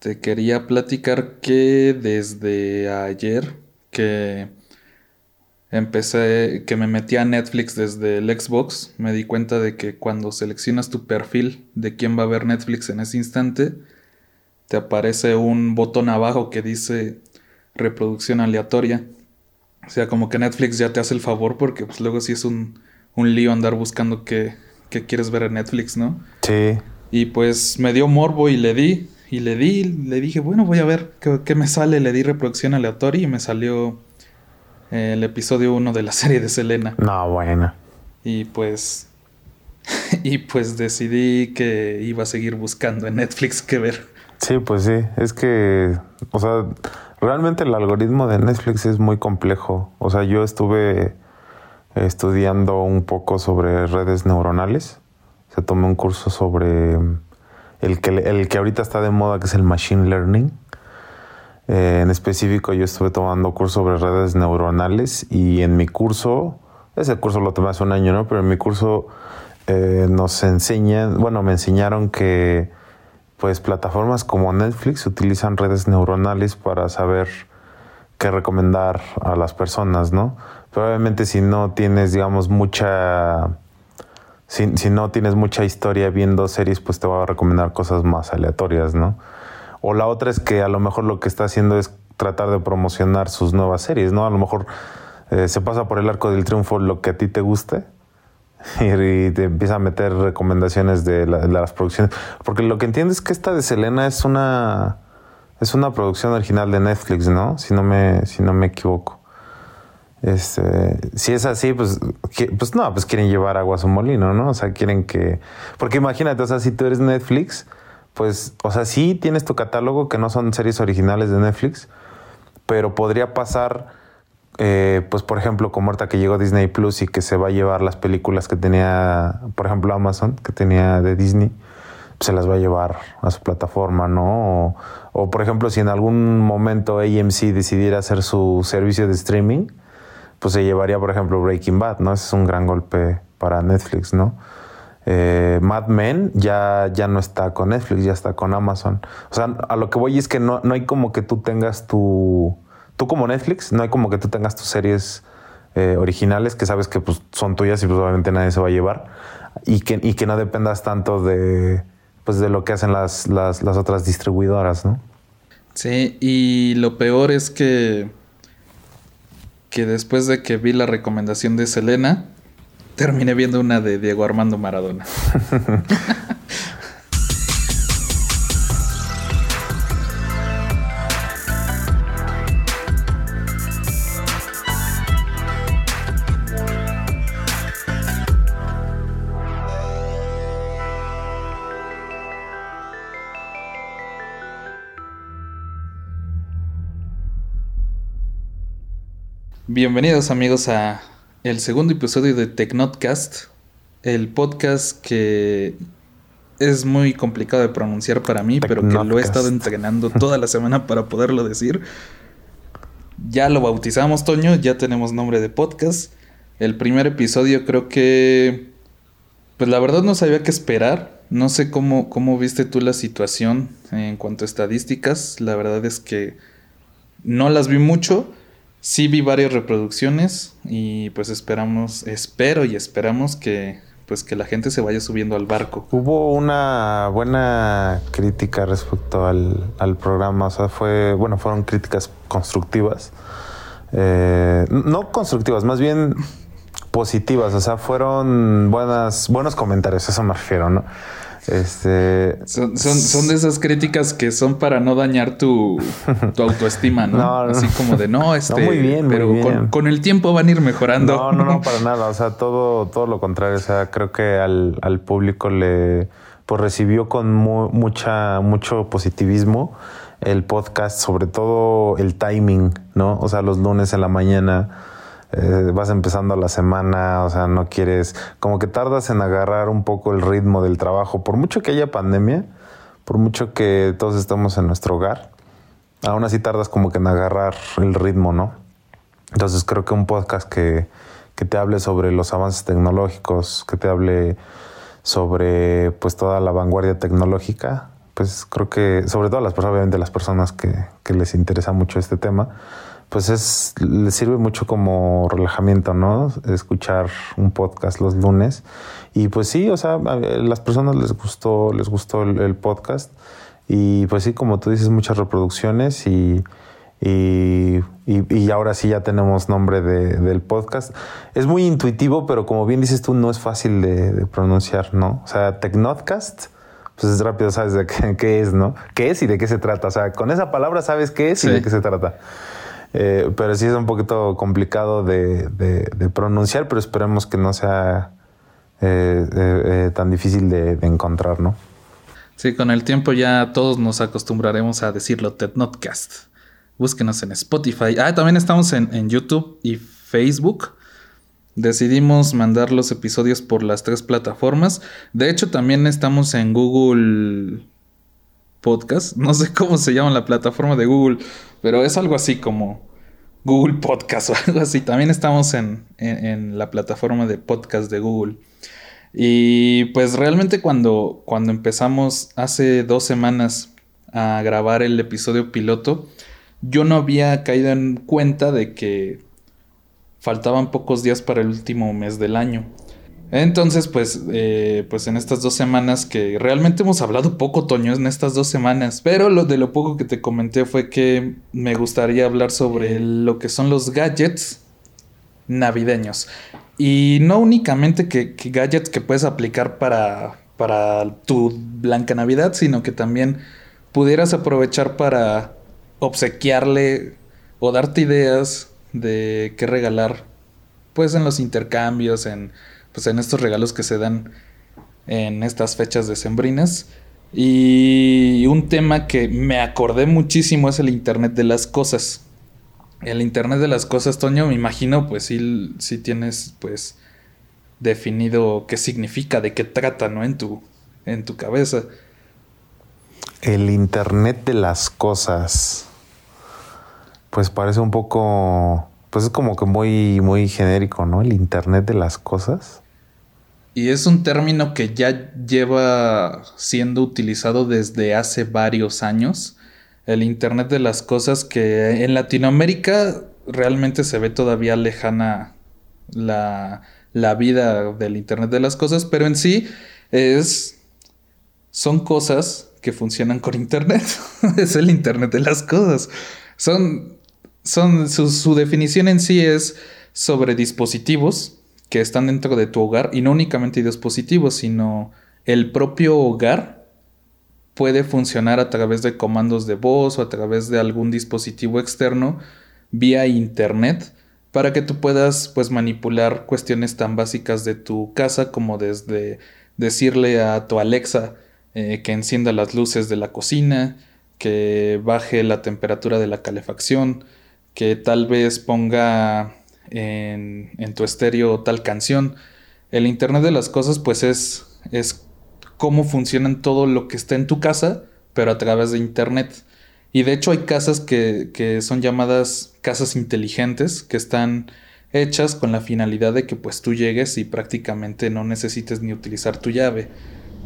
te quería platicar que desde ayer que empecé, que me metí a Netflix desde el Xbox, me di cuenta de que cuando seleccionas tu perfil de quién va a ver Netflix en ese instante, te aparece un botón abajo que dice reproducción aleatoria. O sea, como que Netflix ya te hace el favor porque pues luego sí es un, un lío andar buscando qué, qué quieres ver en Netflix, ¿no? Sí. Y pues me dio morbo y le di. Y le di, le dije, bueno, voy a ver qué, qué me sale. Le di reproducción aleatoria y me salió el episodio 1 de la serie de Selena. No, bueno. Y pues. y pues decidí que iba a seguir buscando en Netflix qué ver. Sí, pues sí. Es que. O sea, realmente el algoritmo de Netflix es muy complejo. O sea, yo estuve estudiando un poco sobre redes neuronales. Se tomé un curso sobre el que, el que ahorita está de moda, que es el Machine Learning. Eh, en específico, yo estuve tomando curso sobre redes neuronales y en mi curso, ese curso lo tomé hace un año, ¿no? Pero en mi curso eh, nos enseñan, bueno, me enseñaron que pues plataformas como Netflix utilizan redes neuronales para saber qué recomendar a las personas, ¿no? Pero obviamente si no tienes, digamos, mucha... Si, si no tienes mucha historia viendo series, pues te va a recomendar cosas más aleatorias, ¿no? O la otra es que a lo mejor lo que está haciendo es tratar de promocionar sus nuevas series, ¿no? A lo mejor eh, se pasa por el arco del triunfo lo que a ti te guste y, te empieza a meter recomendaciones de, las producciones. Porque lo que entiendo es que esta de Selena es una es una producción original de Netflix, ¿no? Si no me, si no me equivoco. Este, si es así, pues, pues no, pues quieren llevar agua a su molino, ¿no? O sea, quieren que. Porque imagínate, o sea, si tú eres Netflix, pues, o sea, sí tienes tu catálogo que no son series originales de Netflix, pero podría pasar, eh, pues, por ejemplo, como ahorita que llegó Disney Plus y que se va a llevar las películas que tenía, por ejemplo, Amazon, que tenía de Disney, pues, se las va a llevar a su plataforma, ¿no? O, por ejemplo, si en algún momento AMC decidiera hacer su servicio de streaming, pues se llevaría, por ejemplo, Breaking Bad, ¿no? Ese es un gran golpe para Netflix, ¿no? Eh, Mad Men ya, ya no está con Netflix, ya está con Amazon. O sea, a lo que voy es que no, no hay como que tú tengas tu... Tú como Netflix, no hay como que tú tengas tus series eh, originales que sabes que pues, son tuyas y pues obviamente nadie se va a llevar. Y que, y que no dependas tanto de, pues, de lo que hacen las, las, las otras distribuidoras, ¿no? Sí, y lo peor es que que después de que vi la recomendación de Selena, terminé viendo una de Diego Armando Maradona. Bienvenidos amigos a el segundo episodio de Tecnotcast, el podcast que es muy complicado de pronunciar para mí, pero que lo he estado entrenando toda la semana para poderlo decir. Ya lo bautizamos, Toño, ya tenemos nombre de podcast. El primer episodio creo que, pues la verdad no sabía qué esperar. No sé cómo, cómo viste tú la situación en cuanto a estadísticas. La verdad es que no las vi mucho Sí vi varias reproducciones y pues esperamos, espero y esperamos que pues que la gente se vaya subiendo al barco. Hubo una buena crítica respecto al, al programa, o sea, fue, bueno, fueron críticas constructivas. Eh, no constructivas, más bien positivas, o sea, furon buenas, buenos comentarios, eso me refiero, ¿no? Este. Son, son, de esas críticas que son para no dañar tu, tu autoestima, ¿no? Así como de no, este. muy bien, pero Con, el tiempo van a ir mejorando. No, no, no, para nada. O sea, todo, todo lo contrario. O sea, creo que al, al público le pues recibió con mucha, mucho positivismo el podcast, sobre todo el timing, ¿no? O sea, los lunes en la mañana eh, vas empezando la semana, o sea, no quieres, como que tardas en agarrar un poco el ritmo del trabajo, por mucho que haya pandemia, por mucho que todos estamos en nuestro hogar, aún así tardas como que en agarrar el ritmo, ¿no? Entonces creo que un podcast que, que te hable sobre los avances tecnológicos, que te hable sobre pues toda la vanguardia tecnológica, pues creo que, sobre todo las personas, obviamente las personas que, que les interesa mucho este tema, pues es, les sirve mucho como relajamiento, ¿no? Escuchar un podcast los lunes. Y pues sí, o sea, a las personas les gustó, les gustó el, podcast. Y pues sí, como tú dices, muchas reproducciones y, y, y, ahora sí ya tenemos nombre de, del podcast. Es muy intuitivo, pero como bien dices tú, no es fácil de, pronunciar, ¿no? O sea, Tecnodcast, pues es rápido, sabes de qué, es, ¿no? ¿Qué es y de qué se trata? O sea, con esa palabra sabes qué es y de qué se trata. Eh, pero sí es un poquito complicado de, pronunciar, pero esperemos que no sea eh, eh, tan difícil de, encontrar, ¿no? Sí, con el tiempo ya todos nos acostumbraremos a decirlo TEDNotcast. Búsquenos en Spotify. Ah, también estamos en, en YouTube y Facebook. Decidimos mandar los episodios por las tres plataformas. De hecho, también estamos en Google Podcast. No sé cómo se llama la plataforma de Google, pero es algo así como Google Podcast o algo así. También estamos en, la plataforma de podcast de Google. Y pues realmente cuando, cuando empezamos hace dos semanas a grabar el episodio piloto, yo no había caído en cuenta de que faltaban pocos días para el último mes del año. Entonces, pues, eh, pues en estas dos semanas que realmente hemos hablado poco, Toño, en estas dos semanas, pero lo de lo poco que te comenté fue que me gustaría hablar sobre lo que son los gadgets navideños. Y no únicamente que, gadgets que puedes aplicar para, para tu blanca Navidad, sino que también pudieras aprovechar para obsequiarle o darte ideas de qué regalar, pues en los intercambios, en pues en estos regalos que se dan en estas fechas decembrinas. Y un tema que me acordé muchísimo es el Internet de las Cosas. El Internet de las Cosas, Toño, me imagino, pues sí, tienes, pues, definido qué significa, de qué trata, ¿no? En tu, en tu cabeza. El Internet de las Cosas. Pues parece un poco pues es como que muy, muy genérico, ¿no? El Internet de las cosas. Y es un término que ya lleva siendo utilizado desde hace varios años. El Internet de las cosas que en Latinoamérica realmente se ve todavía lejana la, la vida del Internet de las cosas, pero en sí es... Son cosas que funcionan con Internet. es el Internet de las cosas. Son son, su, definición en sí es sobre dispositivos que están dentro de tu hogar y no únicamente dispositivos, sino el propio hogar puede funcionar a través de comandos de voz o a través de algún dispositivo externo vía internet para que tú puedas pues manipular cuestiones tan básicas de tu casa como desde decirle a tu Alexa eh, que encienda las luces de la cocina, que baje la temperatura de la calefacción, que tal vez ponga en, tu estéreo tal canción. El Internet de las Cosas pues es, es cómo funcionan todo lo que está en tu casa, pero a través de Internet. Y de hecho hay casas que, que son llamadas casas inteligentes, que están hechas con la finalidad de que pues tú llegues y prácticamente no necesites ni utilizar tu llave,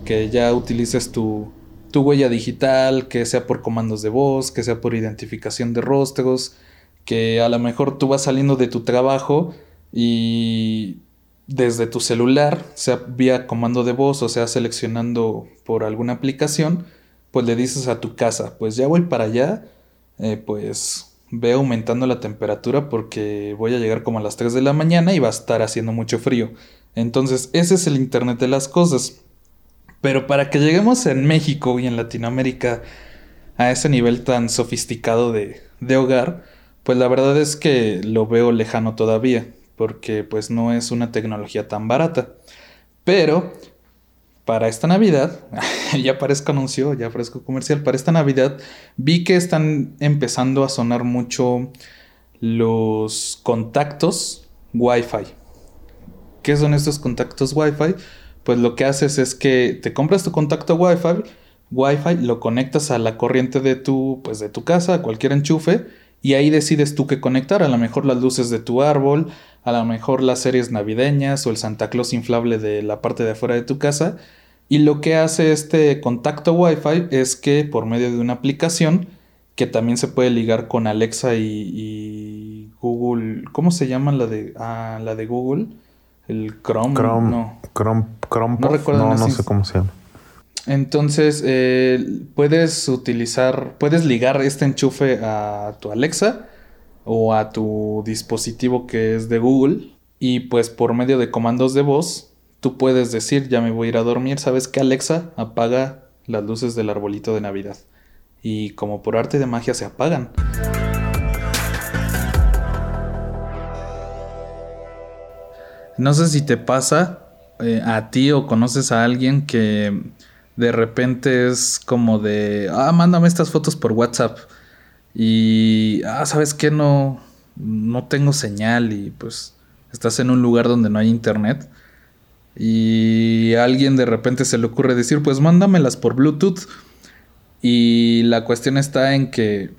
que ya utilices tu, tu huella digital, que sea por comandos de voz, que sea por identificación de rostros, que a lo mejor tú vas saliendo de tu trabajo y desde tu celular, sea vía comando de voz o sea seleccionando por alguna aplicación, pues le dices a tu casa, pues ya voy para allá, eh, pues ve aumentando la temperatura porque voy a llegar como a las 3 de la mañana y va a estar haciendo mucho frío. Entonces, ese es el Internet de las Cosas. Pero para que lleguemos en México y en Latinoamérica a ese nivel tan sofisticado de, de hogar, pues la verdad es que lo veo lejano todavía, porque pues no es una tecnología tan barata. Pero para esta Navidad, ya parezco anuncio, ya parezco comercial, para esta Navidad vi que están empezando a sonar mucho los contactos Wi-Fi. ¿Qué son estos contactos Wi-Fi? Pues lo que haces es que te compras tu contacto Wi-Fi, Wi-Fi, lo conectas a la corriente de tu, pues de tu casa, a cualquier enchufe, y ahí decides tú qué conectar, a lo mejor las luces de tu árbol, a lo mejor las series navideñas o el Santa Claus inflable de la parte de afuera de tu casa Y lo que hace este contacto Wi-Fi es que por medio de una aplicación que también se puede ligar con Alexa y, Google, ¿cómo se llama la de ah, la de Google? El Chrome, Chrome no. Chrome, Chrome no, no, no sé cómo se llama. Entonces, eh, puedes utilizar, puedes ligar este enchufe a tu Alexa o a tu dispositivo que es de Google y pues por medio de comandos de voz tú puedes decir ya me voy a ir a dormir, sabes que Alexa apaga las luces del arbolito de Navidad y como por arte de magia se apagan. No sé si te pasa eh, a ti o conoces a alguien que de repente es como de, ah, mándame estas fotos por WhatsApp. Y, ah, ¿sabes qué? No, no tengo señal y pues estás en un lugar donde no hay internet. Y a alguien de repente se le ocurre decir, pues mándamelas por Bluetooth. Y la cuestión está en que,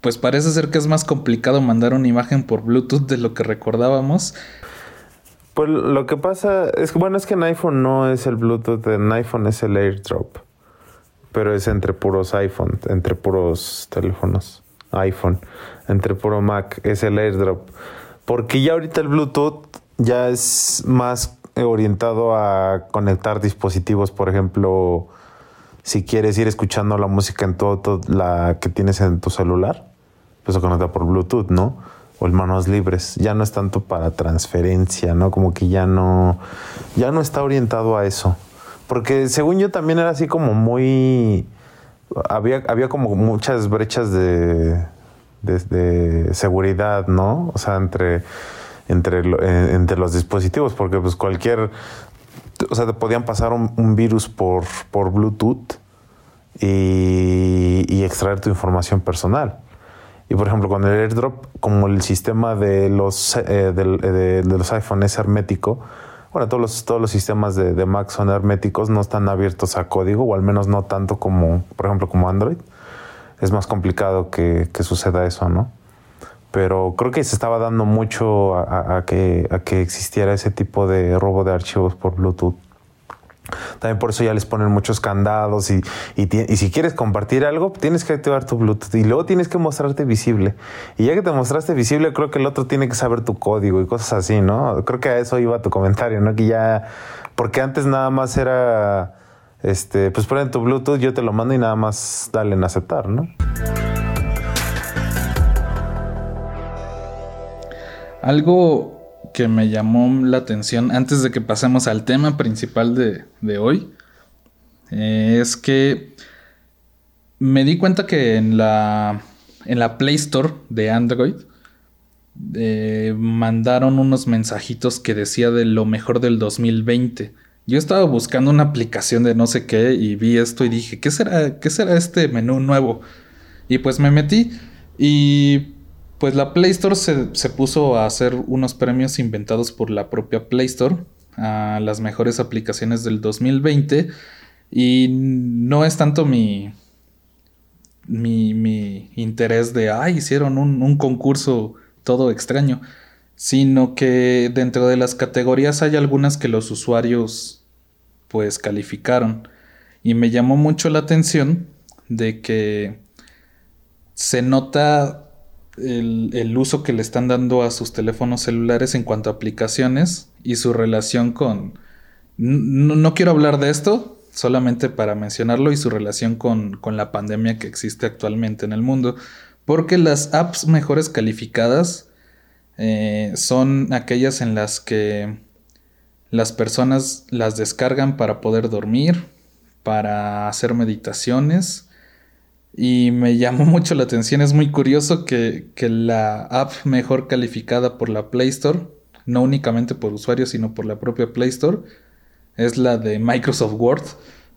pues parece ser que es más complicado mandar una imagen por Bluetooth de lo que recordábamos. Pues lo que pasa es que, bueno, es que en iPhone no es el Bluetooth, en iPhone es el AirDrop. Pero es entre puros iPhone, entre puros teléfonos iPhone, entre puro Mac, es el AirDrop. Porque ya ahorita el Bluetooth ya es más orientado a conectar dispositivos, por ejemplo, si quieres ir escuchando la música en todo, la que tienes en tu celular, pues se conecta por Bluetooth, ¿no? O el manos libres. Ya no es tanto para transferencia, ¿no? Como que ya no, ya no está orientado a eso. Porque según yo también era así como muy... Había, había como muchas brechas de, de, seguridad, ¿no? O sea, entre, entre, entre los dispositivos, porque pues cualquier... O sea, te podían pasar un, virus por, por Bluetooth y, y extraer tu información personal. Y por ejemplo, con el airdrop, como el sistema de los, eh, de, los iPhone es hermético, bueno, todos los, todos los sistemas de, Mac son herméticos, no están abiertos a código, o al menos no tanto como, por ejemplo, como Android. Es más complicado que, suceda eso, ¿no? Pero creo que se estaba dando mucho a, que, a que existiera ese tipo de robo de archivos por Bluetooth. También por eso ya les ponen muchos candados y, y, si quieres compartir algo, tienes que activar tu Bluetooth y luego tienes que mostrarte visible. Y ya que te mostraste visible, creo que el otro tiene que saber tu código y cosas así, ¿no? Creo que a eso iba tu comentario, ¿no? Que ya, porque antes nada más era, este, pues ponen tu Bluetooth, yo te lo mando y nada más dale en aceptar, ¿no? Algo que me llamó la atención antes de que pasemos al tema principal de, hoy eh, es que me di cuenta que en la, en la Play Store de Android eh, mandaron unos mensajitos que decía de lo mejor del 2020. Yo estaba buscando una aplicación de no sé qué y vi esto y dije, ¿qué será, qué será este menú nuevo? Y pues me metí y pues la Play Store se, puso a hacer unos premios inventados por la propia Play Store a las mejores aplicaciones del 2020 y no es tanto mi, mi, interés de, ay, hicieron un, un concurso todo extraño, sino que dentro de las categorías hay algunas que los usuarios pues calificaron. Y me llamó mucho la atención de que se nota el, uso que le están dando a sus teléfonos celulares en cuanto a aplicaciones y su relación con... No, quiero hablar de esto, solamente para mencionarlo y su relación con, la pandemia que existe actualmente en el mundo, porque las apps mejores calificadas eh, son aquellas en las que las personas las descargan para poder dormir, para hacer meditaciones, y me llamó mucho la atención, es muy curioso que, la app mejor calificada por la Play Store, no únicamente por usuarios, sino por la propia Play Store, es la de Microsoft Word.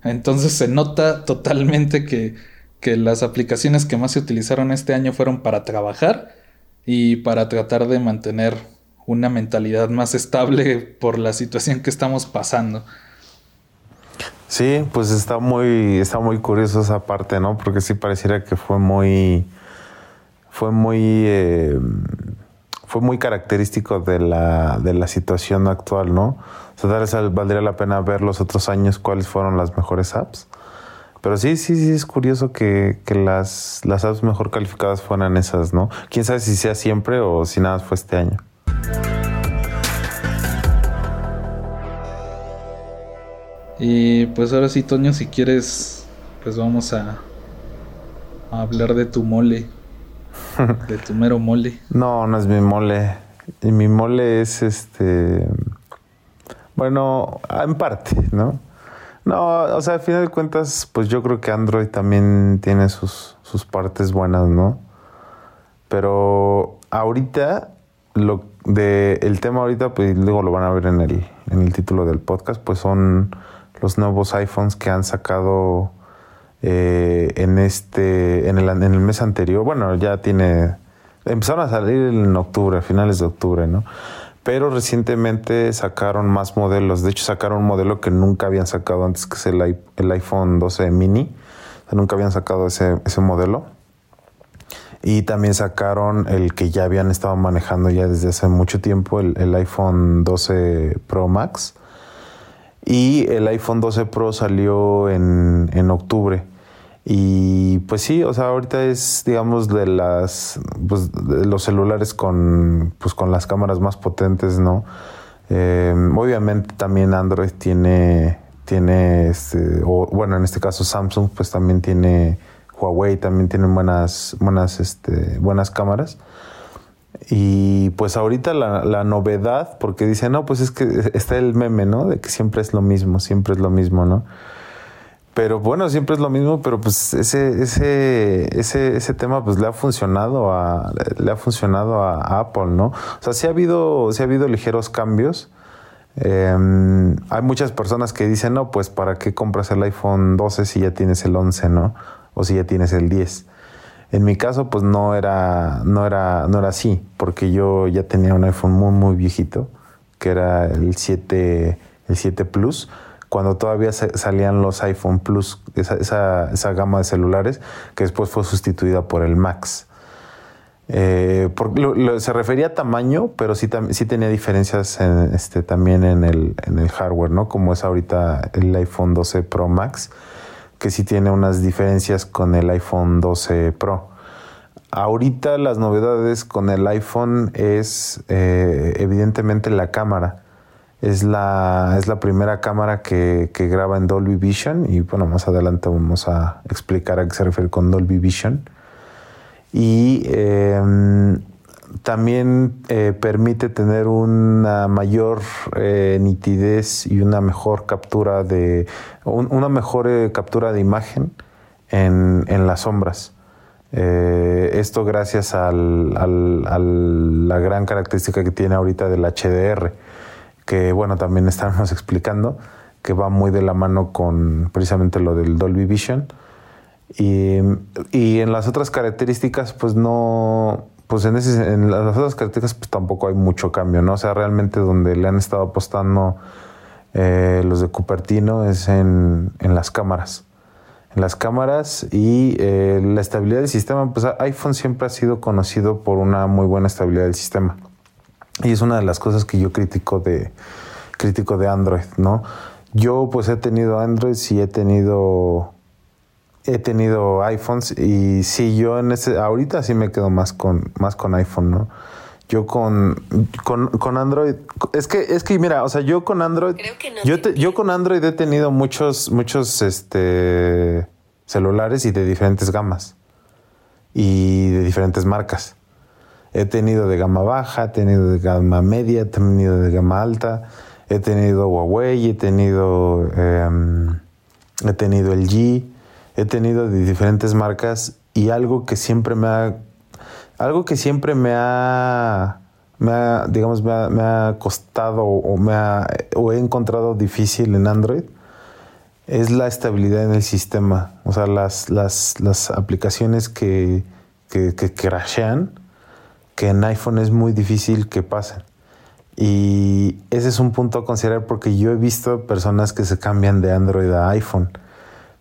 Entonces se nota totalmente que, que las aplicaciones que más se utilizaron este año fueron para trabajar y para tratar de mantener una mentalidad más estable por la situación que estamos pasando. Sí, pues está muy, está muy curioso esa parte, ¿no? Porque sí pareciera que fue muy, fue muy, eh, fue muy característico de la, de la situación actual, ¿no? O sea, tal vez valdría la pena ver los otros años cuáles fueron las mejores apps. Pero sí, sí, sí, es curioso que, que las, las apps mejor calificadas fueran esas, ¿no? Quién sabe si sea siempre o si nada fue este año. Y pues ahora sí, Toño, si quieres, pues vamos a, a hablar de tu mole. de tu mero mole. No, no es mi mole. Y mi mole es este. Bueno, en parte, ¿no? No, o sea, al final de cuentas, pues yo creo que Android también tiene sus, sus partes buenas, ¿no? Pero ahorita, lo de el tema ahorita, pues luego lo van a ver en el, en el título del podcast, pues son los nuevos iPhones que han sacado eh, en este, en el, mes anterior. Bueno, ya tiene, empezaron a salir en octubre, a finales de octubre, ¿no? Pero recientemente sacaron más modelos. De hecho, sacaron un modelo que nunca habían sacado antes, que es el, el iPhone 12 mini. nunca habían sacado ese, ese modelo. Y también sacaron el que ya habían estado manejando ya desde hace mucho tiempo, el, el iPhone 12 Pro Max y el iPhone 12 Pro salió en, en octubre. Y pues sí, o sea, ahorita es, digamos, de las, pues, los celulares con, pues, con las cámaras más potentes, ¿no? Eh, obviamente también Android tiene, tiene, este, o bueno, en este caso Samsung, pues también tiene, Huawei también tiene buenas, buenas, este, buenas cámaras. Y pues ahorita la, la, novedad, porque dice, no, pues es que está el meme, ¿no? De que siempre es lo mismo, siempre es lo mismo, ¿no? Pero bueno, siempre es lo mismo, pero pues ese, ese, ese, ese tema pues le ha funcionado a, le ha funcionado a, Apple, ¿no? O sea, sí ha habido, sí ha habido ligeros cambios. Em, hay muchas personas que dicen, no, pues para qué compras el iPhone 12 si ya tienes el 11, ¿no? O si ya tienes el 10. En mi caso, pues no era, no era, no era así, porque yo ya tenía un iPhone muy, muy viejito, que era el 7, el 7 Plus, cuando todavía salían los iPhone Plus, esa, esa, gama de celulares, que después fue sustituida por el Max. Eh, se refería a tamaño, pero sí, sí tenía diferencias este, también en el, en el hardware, ¿no? Como es ahorita el iPhone 12 Pro Max que sí tiene unas diferencias con el iPhone 12 Pro. Ahorita las novedades con el iPhone es eh, evidentemente la cámara. Es la, es la primera cámara que, graba en Dolby Vision y bueno, más adelante vamos a explicar a qué se refiere con Dolby Vision. Y em, también eh, permite tener una mayor eh, nitidez y una mejor captura de una mejor eh, captura de imagen en, las sombras. esto gracias a la gran característica que tiene ahorita del HDR, que bueno, también estamos explicando, que va muy de la mano con precisamente lo del Dolby Vision. Y, y en las otras características, pues no, pues en, ese, en las otras características pues tampoco hay mucho cambio, ¿no? O sea, realmente donde le han estado apostando eh, los de Cupertino es en, las cámaras. En las cámaras y eh, la estabilidad del sistema, pues iPhone siempre ha sido conocido por una muy buena estabilidad del sistema. Y es una de las cosas que yo critico de, crítico de Android, ¿no? Yo pues he tenido Android y he tenido he tenido iPhones y sí, yo en ese, ahorita sí me quedo más con, más con iPhone, ¿no? Yo con, con, Android, es que, es que mira, o sea, yo con Android, yo, yo con Android he tenido muchos, muchos, este, celulares y de diferentes gamas y de diferentes marcas. He tenido de gama baja, he tenido de gama media, he tenido de gama alta, he tenido Huawei, he tenido, em, he tenido el G, he tenido de diferentes marcas y algo que siempre me ha, algo que siempre me ha, me ha digamos, me ha, costado o, me ha, o he encontrado difícil en Android es la estabilidad en el sistema. O sea, las, las, las aplicaciones que, que, que crashean, que en iPhone es muy difícil que pasen. Y ese es un punto a considerar porque yo he visto personas que se cambian de Android a iPhone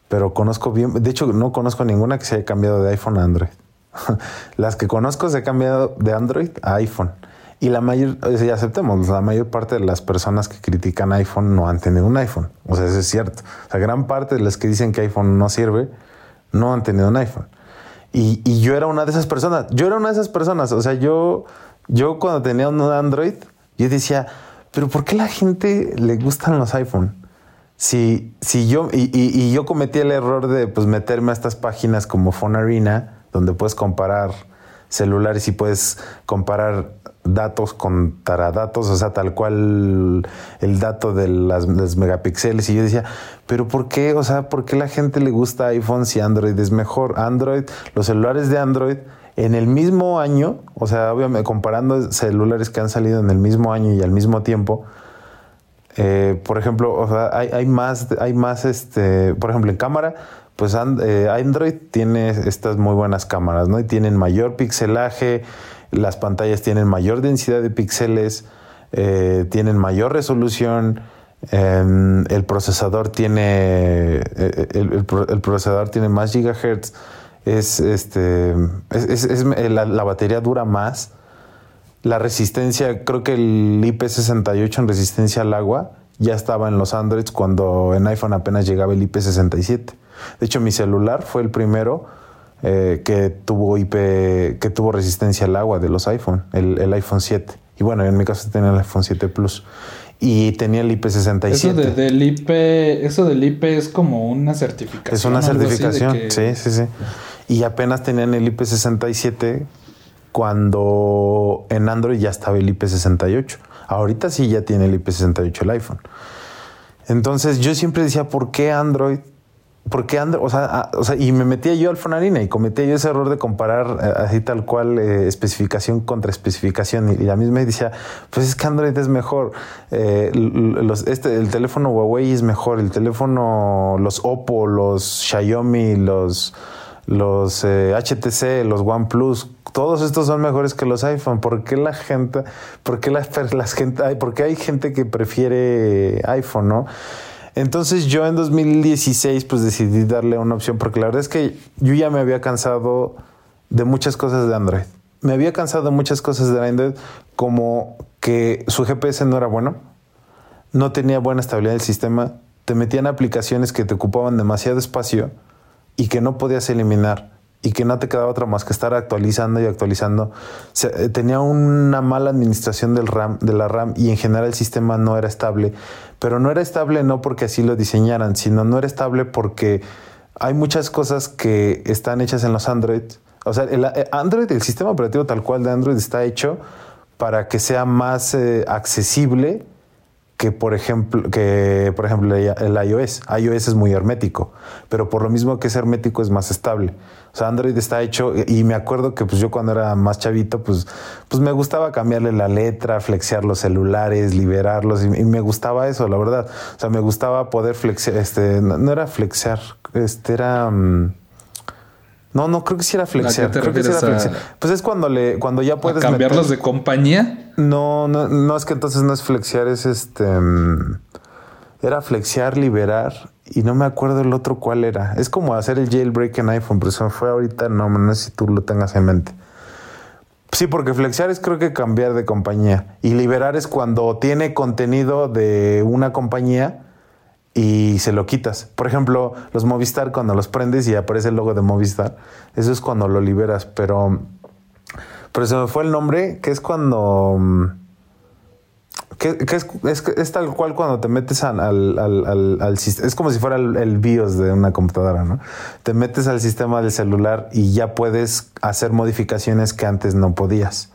pero conozco bien, de hecho no conozco ninguna que se haya cambiado de iPhone a Android. Las que conozco se han cambiado de Android a iPhone. Y la mayor, ya aceptemos, la mayor parte de las personas que critican iPhone no han tenido un iPhone. O sea, eso es cierto. O sea, gran parte de las que dicen que iPhone no sirve, no han tenido un iPhone. Y, y yo era una de esas personas. Yo era una de esas personas. O sea, yo, yo cuando tenía un Android, yo decía, pero ¿por qué la gente le gustan los iPhone? Si, si yo, y, y, y yo cometí el error de pues meterme a estas páginas como Phone Arena, donde puedes comparar celulares y puedes comparar datos con taradatos, o sea, tal cual el dato de las, los megapíxeles. Y yo decía, pero ¿por qué? O sea, ¿por qué la gente le gusta iPhone si Android es mejor? Android, los celulares de Android en el mismo año, o sea, obviamente comparando celulares que han salido en el mismo año y al mismo tiempo, eh, por ejemplo, hay, hay, más, hay más, este, por ejemplo, en cámara, pues eh, Android tiene estas muy buenas cámaras, ¿no? Y tienen mayor pixelaje, las pantallas tienen mayor densidad de píxeles, eh, tienen mayor resolución, em, el procesador tiene eh, el, procesador tiene más gigahertz, es este es, la, la, batería dura más, la resistencia, creo que el IP68 en resistencia al agua ya estaba en los Androids cuando en iPhone apenas llegaba el IP67. De hecho, mi celular fue el primero eh, que tuvo IP, que tuvo resistencia al agua de los iPhone, el, iPhone 7. Y bueno, en mi caso tenía el iPhone 7 Plus. Y tenía el IP67. Eso, del IP, eso del IP es como una certificación. Es una certificación, sí, sí, sí. Y apenas tenían el IP67 cuando en Android ya estaba el IP68. Ahorita sí ya tiene el IP68 el iPhone. Entonces yo siempre decía, ¿por qué Android porque Android, o sea, ah, o sea, y me metía yo al Fonarina y cometía yo ese error de comparar eh, así tal cual eh, especificación contra especificación. Y, a mí me decía, pues es que Android es mejor. Eh, este, el teléfono Huawei es mejor. El teléfono, los Oppo, los Xiaomi, los, los HTC, los OnePlus, todos estos son mejores que los iPhone. ¿Por qué la gente, por qué las, gente, por qué hay gente que prefiere iPhone, no? Entonces yo en 2016 pues decidí darle una opción porque la verdad es que yo ya me había cansado de muchas cosas de Android. Me había cansado de muchas cosas de Android como que su GPS no era bueno, no tenía buena estabilidad del sistema, te metían aplicaciones que te ocupaban demasiado espacio y que no podías eliminar y que no te quedaba otra más que estar actualizando y actualizando. Eh, tenía una mala administración del RAM, de la RAM y en general el sistema no era estable. Pero no era estable no porque así lo diseñaran, sino no era estable porque hay muchas cosas que están hechas en los Android. O sea, el eh, Android, el sistema operativo tal cual de Android está hecho para que sea más eh, accesible que por ejemplo, que por ejemplo el iOS. iOS es muy hermético, pero por lo mismo que es hermético es más estable. O sea, Android está hecho y me acuerdo que pues yo cuando era más chavito, pues, pues me gustaba cambiarle la letra, flexear los celulares, liberarlos y, me gustaba eso, la verdad. O sea, me gustaba poder flexear, este, no, era flexear, este era... Mm, no, no, creo que sí era flexear. Creo que sí era flexear. Pues es cuando le, cuando ya puedes cambiarlos de compañía. No, no, no es que entonces no es flexear, es este. Mm, era flexear, liberar y no me acuerdo el otro cuál era. Es como hacer el jailbreak en iPhone, pero se me fue ahorita, no, no sé si tú lo tengas en mente. Sí, porque flexear es creo que cambiar de compañía y liberar es cuando tiene contenido de una compañía y se lo quitas. Por ejemplo, los Movistar, cuando los prendes y aparece el logo de Movistar, eso es cuando lo liberas, pero, pero se me fue el nombre, que es cuando... Mm, que, es, es, tal cual cuando te metes al, al, sistema. Es como si fuera el, BIOS de una computadora, ¿no? Te metes al sistema del celular y ya puedes hacer modificaciones que antes no podías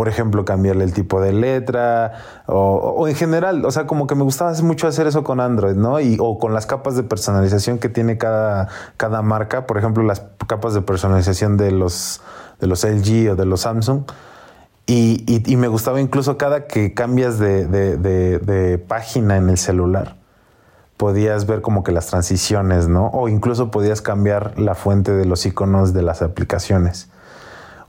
por ejemplo, cambiarle el tipo de letra o, en general, o sea, como que me gustaba mucho hacer eso con Android, ¿no? Y, o con las capas de personalización que tiene cada, cada marca, por ejemplo, las capas de personalización de los, de los LG o de los Samsung. Y, me gustaba incluso cada que cambias de página en el celular podías ver como que las transiciones, ¿no? O incluso podías cambiar la fuente de los iconos de las aplicaciones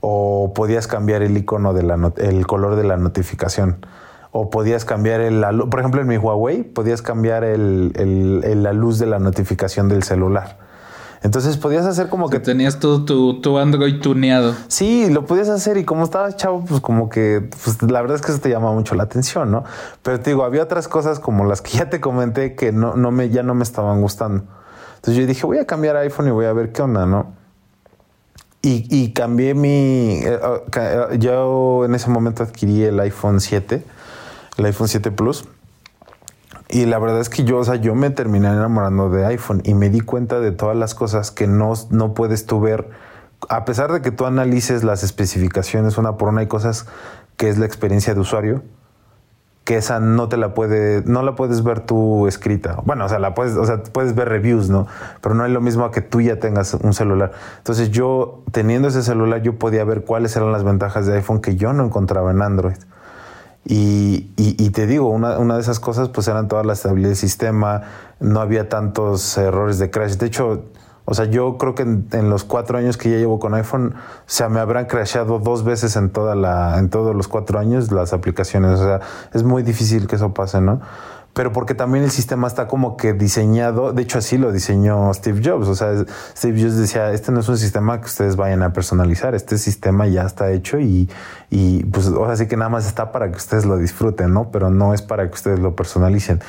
o podías cambiar el icono de la el color de la notificación o podías cambiar el por ejemplo en mi Huawei podías cambiar el, la luz de la notificación del celular Entonces podías hacer como que... Tenías todo tu, tu, Android tuneado. Sí, lo podías hacer y como estabas chavo, pues como que, pues la verdad es que eso te llama mucho la atención, ¿no? Pero te digo, había otras cosas como las que ya te comenté que no, no me, ya no me estaban gustando. Entonces yo dije, voy a cambiar iPhone y voy a ver qué onda, ¿no? Y, y cambié mi... Eh, eh, yo en ese momento adquirí el iPhone 7, el iPhone 7 Plus. Y la verdad es que yo, o sea, yo me terminé enamorando de iPhone y me di cuenta de todas las cosas que no, no puedes tú ver. A pesar de que tú analices las especificaciones una por una, hay cosas que es la experiencia de usuario que esa no te la puede, no la puedes ver tú escrita. Bueno, o sea, la puedes, o sea, puedes ver reviews, ¿no? Pero no es lo mismo que tú ya tengas un celular. Entonces yo, teniendo ese celular, yo podía ver cuáles eran las ventajas de iPhone que yo no encontraba en Android. Y, y, te digo, una, una, de esas cosas pues eran toda la estabilidad del sistema, no había tantos errores de crash. De hecho, o sea, yo creo que en, los cuatro años que ya llevo con iPhone, o sea, me habrán crashado dos veces en toda la, en todos los cuatro años las aplicaciones. O sea, es muy difícil que eso pase, ¿no? Pero porque también el sistema está como que diseñado, de hecho así lo diseñó Steve Jobs, o sea, Steve Jobs decía, este no es un sistema que ustedes vayan a personalizar, este sistema ya está hecho y, y pues o sea, sí que nada más está para que ustedes lo disfruten, ¿no? Pero no es para que ustedes lo personalicen.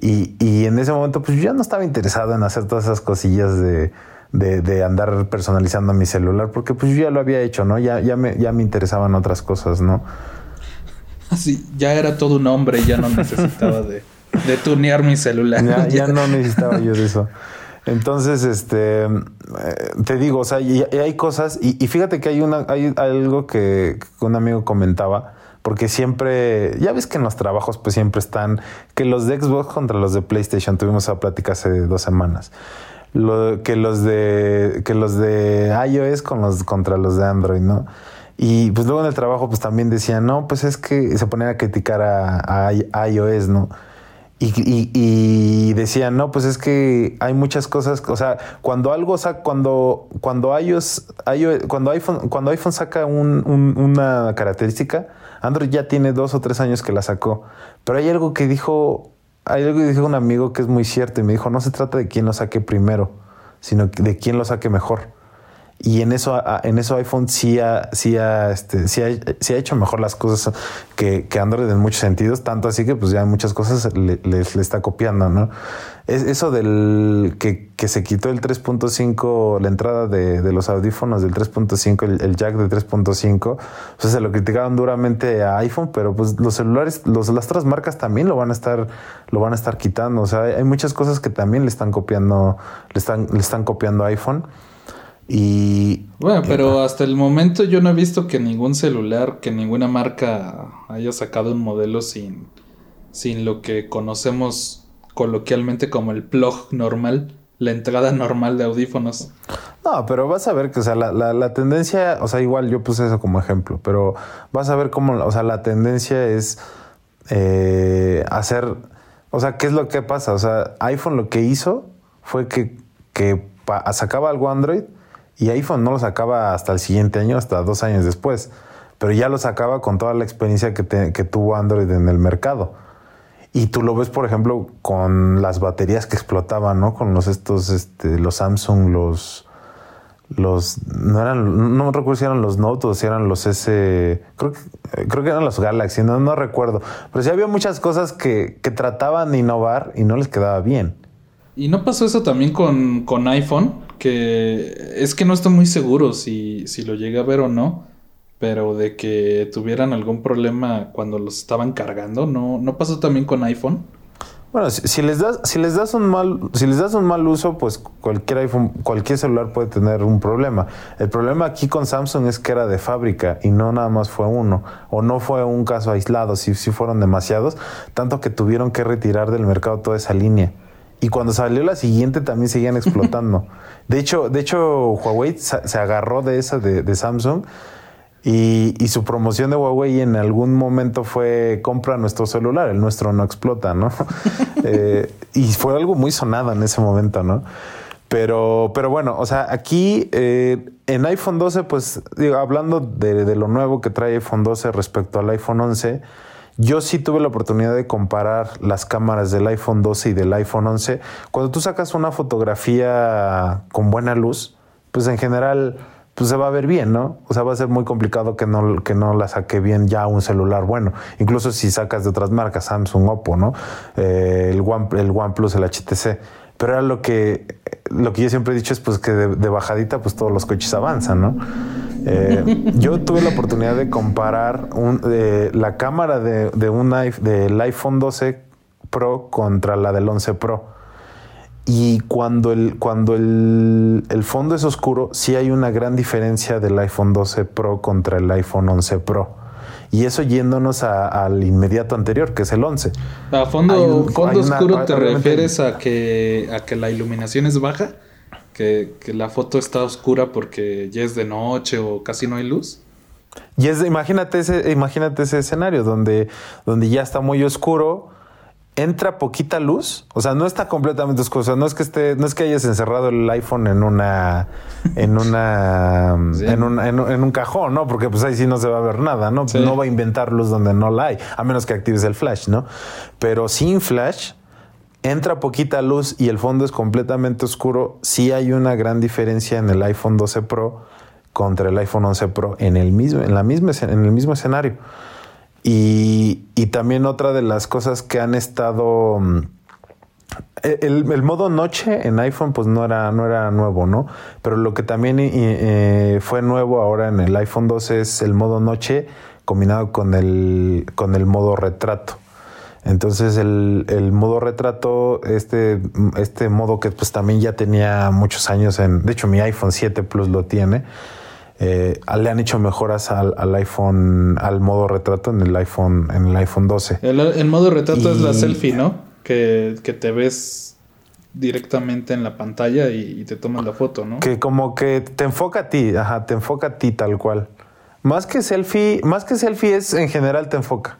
Y, y en ese momento pues yo ya no estaba interesado en hacer todas esas cosillas de, de, de, andar personalizando mi celular, porque pues yo ya lo había hecho, ¿no? Ya, ya, me, ya me interesaban otras cosas, ¿no? Así, ya era todo un hombre y ya no necesitaba de de tunear mi celular. Ya, no necesitaba yo de eso. Entonces, este, eh, te digo, o sea, y, hay cosas, y, fíjate que hay una, hay algo que, un amigo comentaba, porque siempre, ya ves que en los trabajos pues siempre están, que los de Xbox contra los de PlayStation, tuvimos esa plática hace dos semanas, lo, que los de, que los de iOS con los, contra los de Android, ¿no? Y pues luego en el trabajo pues también decían, no, pues es que se ponían a criticar a, a iOS, ¿no? Y, y, decían, no, pues es que hay muchas cosas, o sea, cuando algo saca, cuando, cuando iOS, cuando iPhone, cuando iPhone saca una característica, Android ya tiene dos o tres años que la sacó. Pero hay algo que dijo, hay algo que dijo un amigo que es muy cierto y me dijo, no se trata de quién lo saque primero, sino de quién lo saque mejor. Y en eso, en eso iPhone sí ha, sí ha, este, sí ha, sí ha hecho mejor las cosas que, que, Android en muchos sentidos, tanto así que pues ya muchas cosas le, le, está copiando, ¿no? Es eso del que, que se quitó el 3.5, la entrada de, de, los audífonos del 3.5, el, el, jack de 3.5, pues se lo criticaban duramente a iPhone, pero pues los celulares, los, las otras marcas también lo van a estar, lo van a estar quitando. O sea, hay muchas cosas que también le están copiando, le están, le están copiando a iPhone. Y. Bueno, pero hasta el momento yo no he visto que ningún celular, que ninguna marca haya sacado un modelo sin, sin lo que conocemos coloquialmente como el plug normal, la entrada normal de audífonos. No, pero vas a ver que, o sea, la, la, tendencia, o sea, igual yo puse eso como ejemplo, pero vas a ver cómo, o sea, la tendencia es eh, hacer, o sea, ¿qué es lo que pasa? O sea, iPhone lo que hizo fue que, que sacaba algo Android y iPhone no lo sacaba hasta el siguiente año, hasta dos años después. Pero ya lo sacaba con toda la experiencia que, tuvo Android en el mercado. Y tú lo ves, por ejemplo, con las baterías que explotaban, ¿no? Con los estos, este, los Samsung, los, los, no eran, no recuerdo si eran los Note o si eran los S, creo que, creo que eran los Galaxy, no, no recuerdo. Pero sí había muchas cosas que, trataban de innovar y no les quedaba bien. ¿Y no pasó eso también con iPhone? Que es que no estoy muy seguro si, si lo llegué a ver o no, pero de que tuvieran algún problema cuando los estaban cargando, ¿no, no pasó también con iPhone? Bueno, si, les das, si les das un mal, si les das un mal uso, pues cualquier iPhone, cualquier celular puede tener un problema. El problema aquí con Samsung es que era de fábrica y no nada más fue uno, o no fue un caso aislado, si, si fueron demasiados, tanto que tuvieron que retirar del mercado toda esa línea. Y cuando salió la siguiente también seguían explotando. De hecho, de hecho Huawei se agarró de esa de, Samsung y, su promoción de Huawei en algún momento fue compra nuestro celular, el nuestro no explota, ¿no? Eh, y fue algo muy sonado en ese momento, ¿no? Pero, pero bueno, o sea, aquí eh, en iPhone 12, pues digo, hablando de, de, lo nuevo que trae iPhone 12 respecto al iPhone 11, Yo sí tuve la oportunidad de comparar las cámaras del iPhone 12 y del iPhone 11. Cuando tú sacas una fotografía con buena luz, pues en general pues se va a ver bien, ¿no? O sea, va a ser muy complicado que no, que no la saque bien ya un celular bueno. Incluso si sacas de otras marcas, Samsung, Oppo, ¿no? Eh, el, One, el OnePlus, el HTC. Pero lo que, lo que yo siempre he dicho es pues que de, bajadita pues todos los coches avanzan, ¿no? Eh, yo tuve la oportunidad de comparar un, eh, la cámara de, de un, del iPhone 12 Pro contra la del 11 Pro. Y cuando el, cuando el, el, fondo es oscuro, sí hay una gran diferencia del iPhone 12 Pro contra el iPhone 11 Pro. Y eso yéndonos al inmediato anterior, que es el 11. ¿A fondo, fondo oscuro te refieres a que, a que la iluminación es baja? Que, que, la foto está oscura porque ya es de noche o casi no hay luz? Y es, imagínate ese, imagínate ese escenario donde, donde ya está muy oscuro entra poquita luz, o sea, no está completamente oscuro, no es que esté, no es que hayas encerrado el iPhone en una, en una, en, un, en, un cajón, ¿no? Porque pues ahí sí no se va a ver nada, ¿no? No va a inventar luz donde no la hay, a menos que actives el flash, ¿no? Pero sin flash, entra poquita luz y el fondo es completamente oscuro, sí hay una gran diferencia en el iPhone 12 Pro contra el iPhone 11 Pro en el mismo, en la misma, en el mismo escenario. Y, también otra de las cosas que han estado... Mm, el, modo noche en iPhone pues no era, no era nuevo, ¿no? Pero lo que también eh, eh, fue nuevo ahora en el iPhone 12 es el modo noche combinado con el, con el modo retrato. Entonces el, el, modo retrato, este, este modo que pues también ya tenía muchos años en, de hecho mi iPhone 7 Plus lo tiene, eh, le han hecho mejoras al, iPhone, al modo retrato en el iPhone, en el iPhone 12. El, modo retrato es la selfie, ¿no? Que, te ves directamente en la pantalla y, te tomas la foto, ¿no? Que como que te enfoca a ti, ajá, te enfoca a ti tal cual. Más que selfie, más que selfie es en general te enfoca.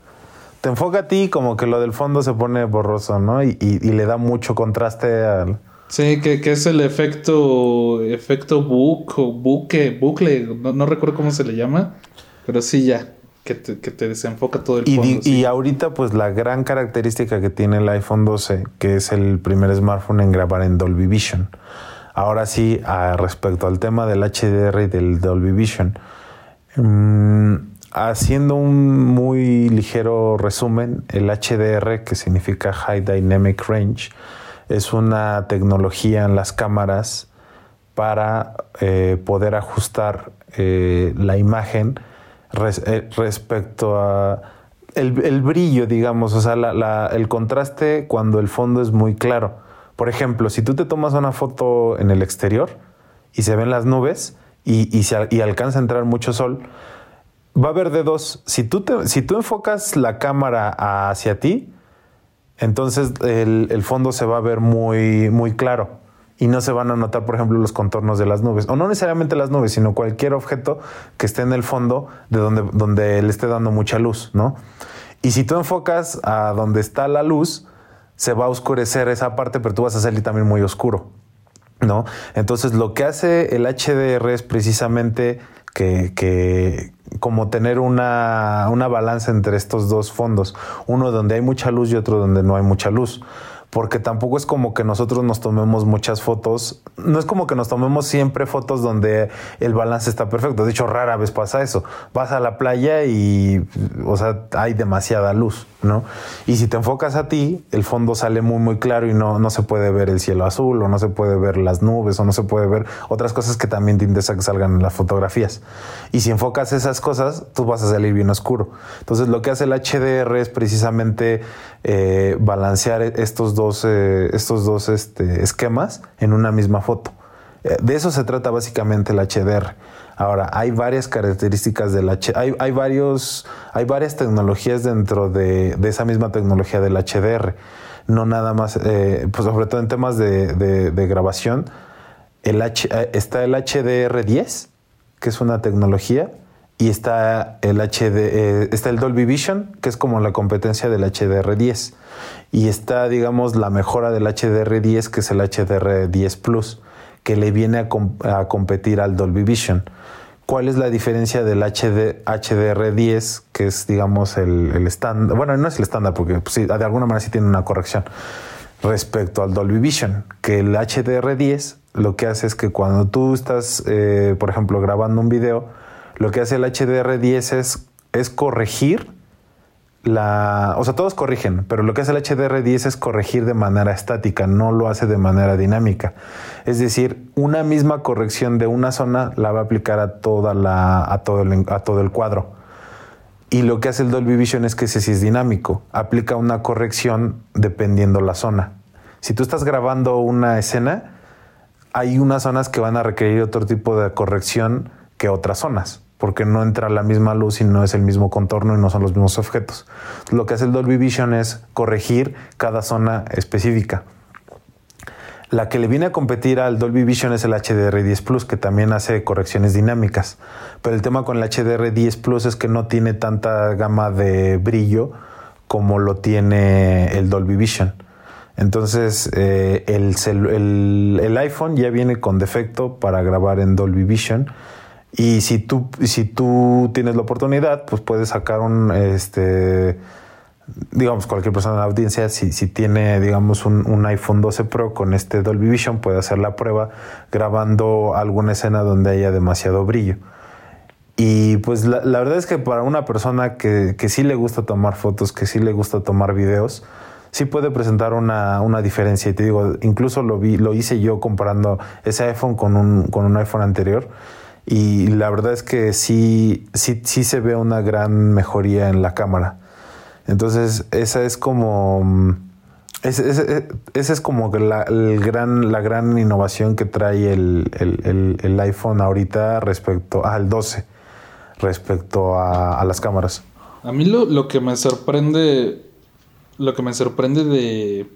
Te enfoca a ti como que lo del fondo se pone borroso, ¿no? Y, y le da mucho contraste al, Sí, que, que, es el efecto efecto book o buque, bucle, no, recuerdo cómo se le llama, pero sí ya, que te, que te desenfoca todo el y, Y ahorita pues la gran característica que tiene el iPhone 12, que es el primer smartphone en grabar en Dolby Vision. Ahora sí, respecto al tema del HDR y del Dolby Vision, mm, haciendo un muy ligero resumen, el HDR, que significa High Dynamic Range, es una tecnología en las cámaras para eh, poder ajustar eh, la imagen eh, respecto a el, brillo, digamos, o sea, el contraste cuando el fondo es muy claro. Por ejemplo, si tú te tomas una foto en el exterior y se ven las nubes y, y, alcanza a entrar mucho sol, va a haber de dos. Si tú, si tú enfocas la cámara hacia ti, entonces el, fondo se va a ver muy, muy claro y no se van a notar, por ejemplo, los contornos de las nubes. O no necesariamente las nubes, sino cualquier objeto que esté en el fondo de donde, donde le esté dando mucha luz, ¿no? Y si tú enfocas a donde está la luz, se va a oscurecer esa parte, pero tú vas a salir también muy oscuro, ¿no? Entonces lo que hace el HDR es precisamente que, que, como tener una, una balanza entre estos dos fondos, uno donde hay mucha luz y otro donde no hay mucha luz porque tampoco es como que nosotros nos tomemos muchas fotos, no es como que nos tomemos siempre fotos donde el balance está perfecto, de hecho rara vez pasa eso, vas a la playa y, o sea, hay demasiada luz, ¿no? Y si te enfocas a ti, el fondo sale muy, muy claro y no, no se puede ver el cielo azul o no se puede ver las nubes o no se puede ver otras cosas que también te interesa que salgan en las fotografías. Y si enfocas esas cosas, tú vas a salir bien oscuro. Entonces lo que hace el HDR es precisamente eh, balancear estos dos, eh, estos dos este, esquemas en una misma foto. Eh, de eso se trata básicamente el HDR. Ahora, hay varias características del HDR, hay, hay, varios, hay varias tecnologías dentro de, esa misma tecnología del HDR. No nada más, pues sobre todo en temas de, grabación, el está el HDR10, que es una tecnología, y está el HD, eh, está el Dolby Vision, que es como la competencia del HDR10. Y está, digamos, la mejora del HDR10, que es el HDR10 Plus, que le viene a, competir al Dolby Vision. ¿Cuál es la diferencia del HD, HDR10, que es, digamos, el, estándar? Bueno, no es el estándar, porque pues, de alguna manera sí tiene una corrección respecto al Dolby Vision, que el HDR10 lo que hace es que cuando tú estás, eh, por ejemplo, grabando un video, lo que hace el HDR10 es, es corregir O sea, todos corrigen, pero lo que hace el HDR10 es corregir de manera estática, no lo hace de manera dinámica. Es decir, una misma corrección de una zona la va a aplicar a, toda la, a, todo, el, a todo el cuadro. Y lo que hace el Dolby Vision es que ese sí es dinámico, aplica una corrección dependiendo la zona. Si tú estás grabando una escena, hay unas zonas que van a requerir otro tipo de corrección que otras zonas porque no entra la misma luz y no es el mismo contorno y no son los mismos objetos. Lo que hace el Dolby Vision es corregir cada zona específica. La que le viene a competir al Dolby Vision es el HDR10 Plus, que también hace correcciones dinámicas. Pero el tema con el HDR10 Plus es que no tiene tanta gama de brillo como lo tiene el Dolby Vision. Entonces, eh, el, el iPhone ya viene con defecto para grabar en Dolby Vision y si tú, si tú tienes la oportunidad, pues puedes sacar un, este, digamos, cualquier persona en la audiencia, si, si tiene, digamos, un, iPhone 12 Pro con este Dolby Vision, puede hacer la prueba grabando alguna escena donde haya demasiado brillo. Y pues la, verdad es que para una persona que, que, sí le gusta tomar fotos, que sí le gusta tomar videos, sí puede presentar una, una, diferencia. Y te digo, incluso lo vi, lo hice yo comparando ese iPhone con un, con un iPhone anterior y la verdad es que sí, sí, sí se ve una gran mejoría en la cámara. Entonces, esa es como. Esa es como la, el gran, la gran innovación que trae el, el, el, iPhone ahorita respecto al 12, respecto a, a, las cámaras. A mí lo, lo, que me sorprende, lo que me sorprende de,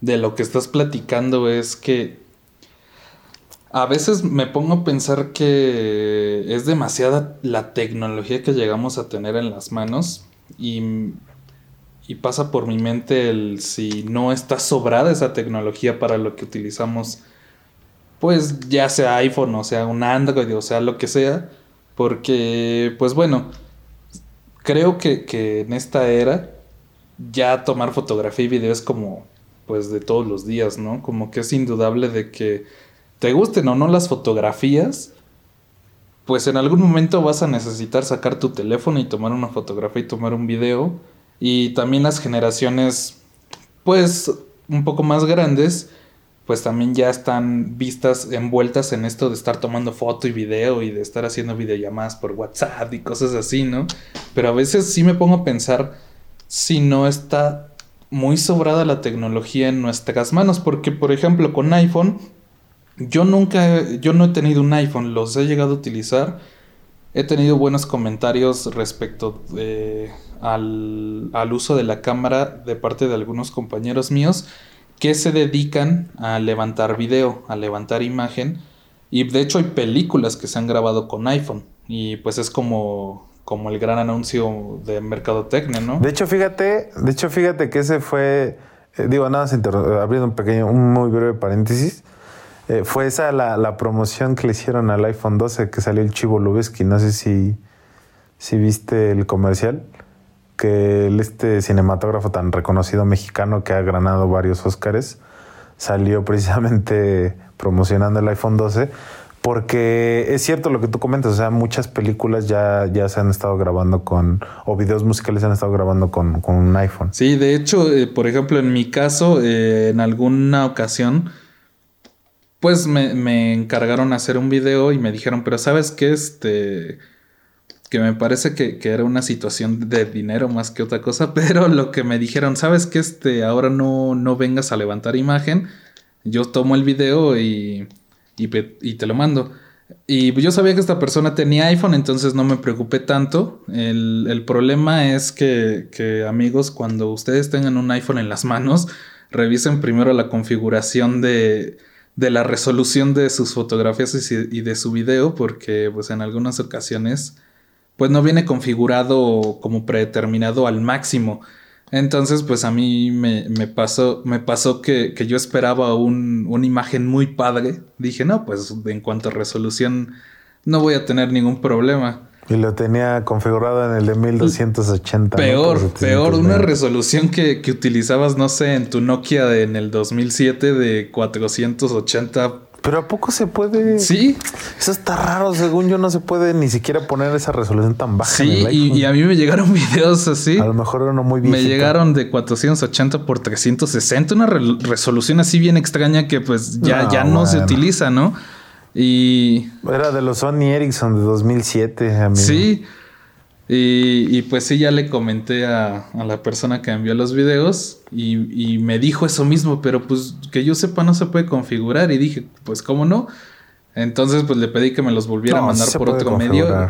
de lo que estás platicando es que a veces me pongo a pensar que es demasiada la tecnología que llegamos a tener en las manos y, y, pasa por mi mente el si no está sobrada esa tecnología para lo que utilizamos, pues ya sea iPhone o sea un Android o sea lo que sea, porque pues bueno, creo que, que en esta era ya tomar fotografía y video es como pues de todos los días, ¿no? Como que es indudable de que te gusten o no las fotografías, pues en algún momento vas a necesitar sacar tu teléfono y tomar una fotografía y tomar un video. Y también las generaciones, pues un poco más grandes, pues también ya están vistas, envueltas en esto de estar tomando foto y video y de estar haciendo videollamadas por WhatsApp y cosas así, ¿no? Pero a veces sí me pongo a pensar si no está muy sobrada la tecnología en nuestras manos, porque por ejemplo con iPhone yo nunca, yo no he tenido un iPhone, los he llegado a utilizar. He tenido buenos comentarios respecto al, al, uso de la cámara de parte de algunos compañeros míos que se dedican a levantar video, a levantar imagen. Y de hecho hay películas que se han grabado con iPhone. Y pues es como, como el gran anuncio de Mercadotecnia, ¿no? De hecho, fíjate, de hecho, fíjate que ese fue, eh, digo, nada, abriendo un pequeño, un muy breve paréntesis. Eh, fue esa la, promoción que le hicieron al iPhone 12 que salió el Chivo Lubeski. No sé si, si viste el comercial. Que este cinematógrafo tan reconocido mexicano que ha ganado varios Óscares salió precisamente promocionando el iPhone 12 porque es cierto lo que tú comentas, o sea, muchas películas ya, ya se han estado grabando con, o videos musicales se han estado grabando con, un iPhone. Sí, de hecho, eh, por ejemplo, en mi caso, eh, en alguna ocasión pues me, encargaron hacer un video y me dijeron, pero sabes qué, este, que me parece que, era una situación de dinero más que otra cosa, pero lo que me dijeron, sabes que este, ahora no, no vengas a levantar imagen, yo tomo el video y, y, te lo mando. Y yo sabía que esta persona tenía iPhone, entonces no me preocupé tanto. El, el problema es que, que, amigos, cuando ustedes tengan un iPhone en las manos, revisen primero la configuración de, de la resolución de sus fotografías y de su video, porque pues en algunas ocasiones pues no viene configurado como predeterminado al máximo. Entonces, pues a mí me, pasó, me pasó que, yo esperaba una imagen muy padre. Dije, no, pues en cuanto a resolución no voy a tener ningún problema. Y lo tenía configurado en el de 1280. Peor, peor, una resolución que, que, utilizabas, no sé, en tu Nokia de, en el 2007 de 480. Pero ¿a poco se puede? Sí. Eso está raro, según yo no se puede ni siquiera poner esa resolución tan baja. Sí, y, a mí me llegaron videos así. A lo mejor uno muy bien. Me llegaron de 480 por 360, una resolución así bien extraña que pues ya no, ya no se utiliza, ¿no? Y. Era de los Sony Ericsson de 2007, amigo. Sí. Y, pues sí, ya le comenté a, la persona que envió los videos y, me dijo eso mismo, pero pues que yo sepa no se puede configurar. Y dije, pues cómo no. Entonces pues le pedí que me los volviera a mandar por otro medio.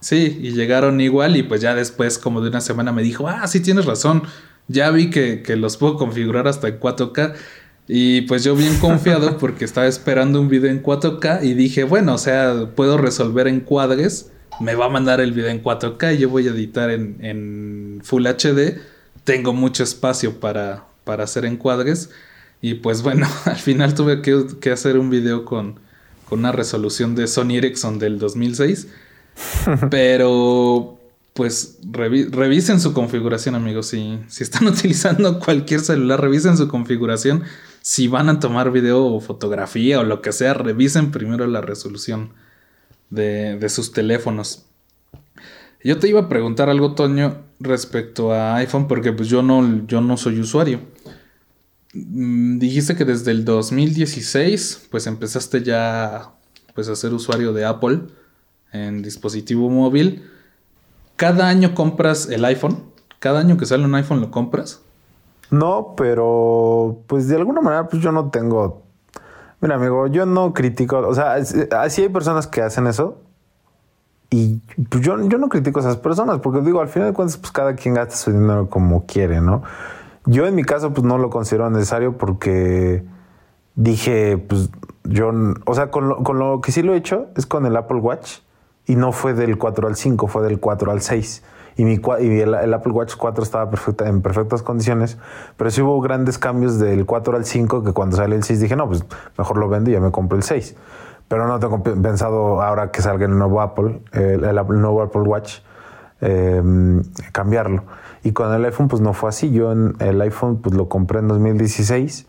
Sí, y llegaron igual y pues ya después como de una semana me dijo, ah, sí tienes razón, ya vi que, que los puedo configurar hasta en 4K. Y pues yo bien confiado porque estaba esperando un video en 4K y dije, bueno, o sea, puedo resolver encuadres, me va a mandar el video en 4K y yo voy a editar en, Full HD, tengo mucho espacio para, para hacer encuadres y pues bueno, al final tuve que, hacer un video con, con una resolución de Sony Ericsson del 2006, pero pues revisen su configuración, amigos. Si, si están utilizando cualquier celular, revisen su configuración si van a tomar video o fotografía o lo que sea, revisen primero la resolución de, sus teléfonos. Yo te iba a preguntar algo, Toño, respecto a iPhone, porque pues yo no, yo no soy usuario. Mm, dijiste que desde el 2016, pues empezaste ya pues, a ser usuario de Apple en dispositivo móvil. ¿Cada año compras el iPhone? ¿Cada año que sale un iPhone lo compras? No, pero pues de alguna manera pues yo no tengo... Mira amigo, yo no critico, o sea, así hay personas que hacen eso y pues yo, yo no critico a esas personas porque digo, al final de cuentas pues cada quien gasta su dinero como quiere, ¿no? Yo en mi caso pues no lo considero necesario porque dije pues yo, o sea, con lo, con lo que sí lo he hecho es con el Apple Watch y no fue del 4 al 5, fue del 4 al 6 y, mi, y el, Apple Watch 4 estaba perfecta, en perfectas condiciones, pero sí hubo grandes cambios del 4 al 5 que cuando sale el 6 dije, no, pues mejor lo vendo y ya me compro el 6. Pero no tengo pensado ahora que salga el nuevo Apple, el, nuevo Apple Watch, em, cambiarlo. Y con el iPhone pues no fue así. Yo en el iPhone pues lo compré en 2016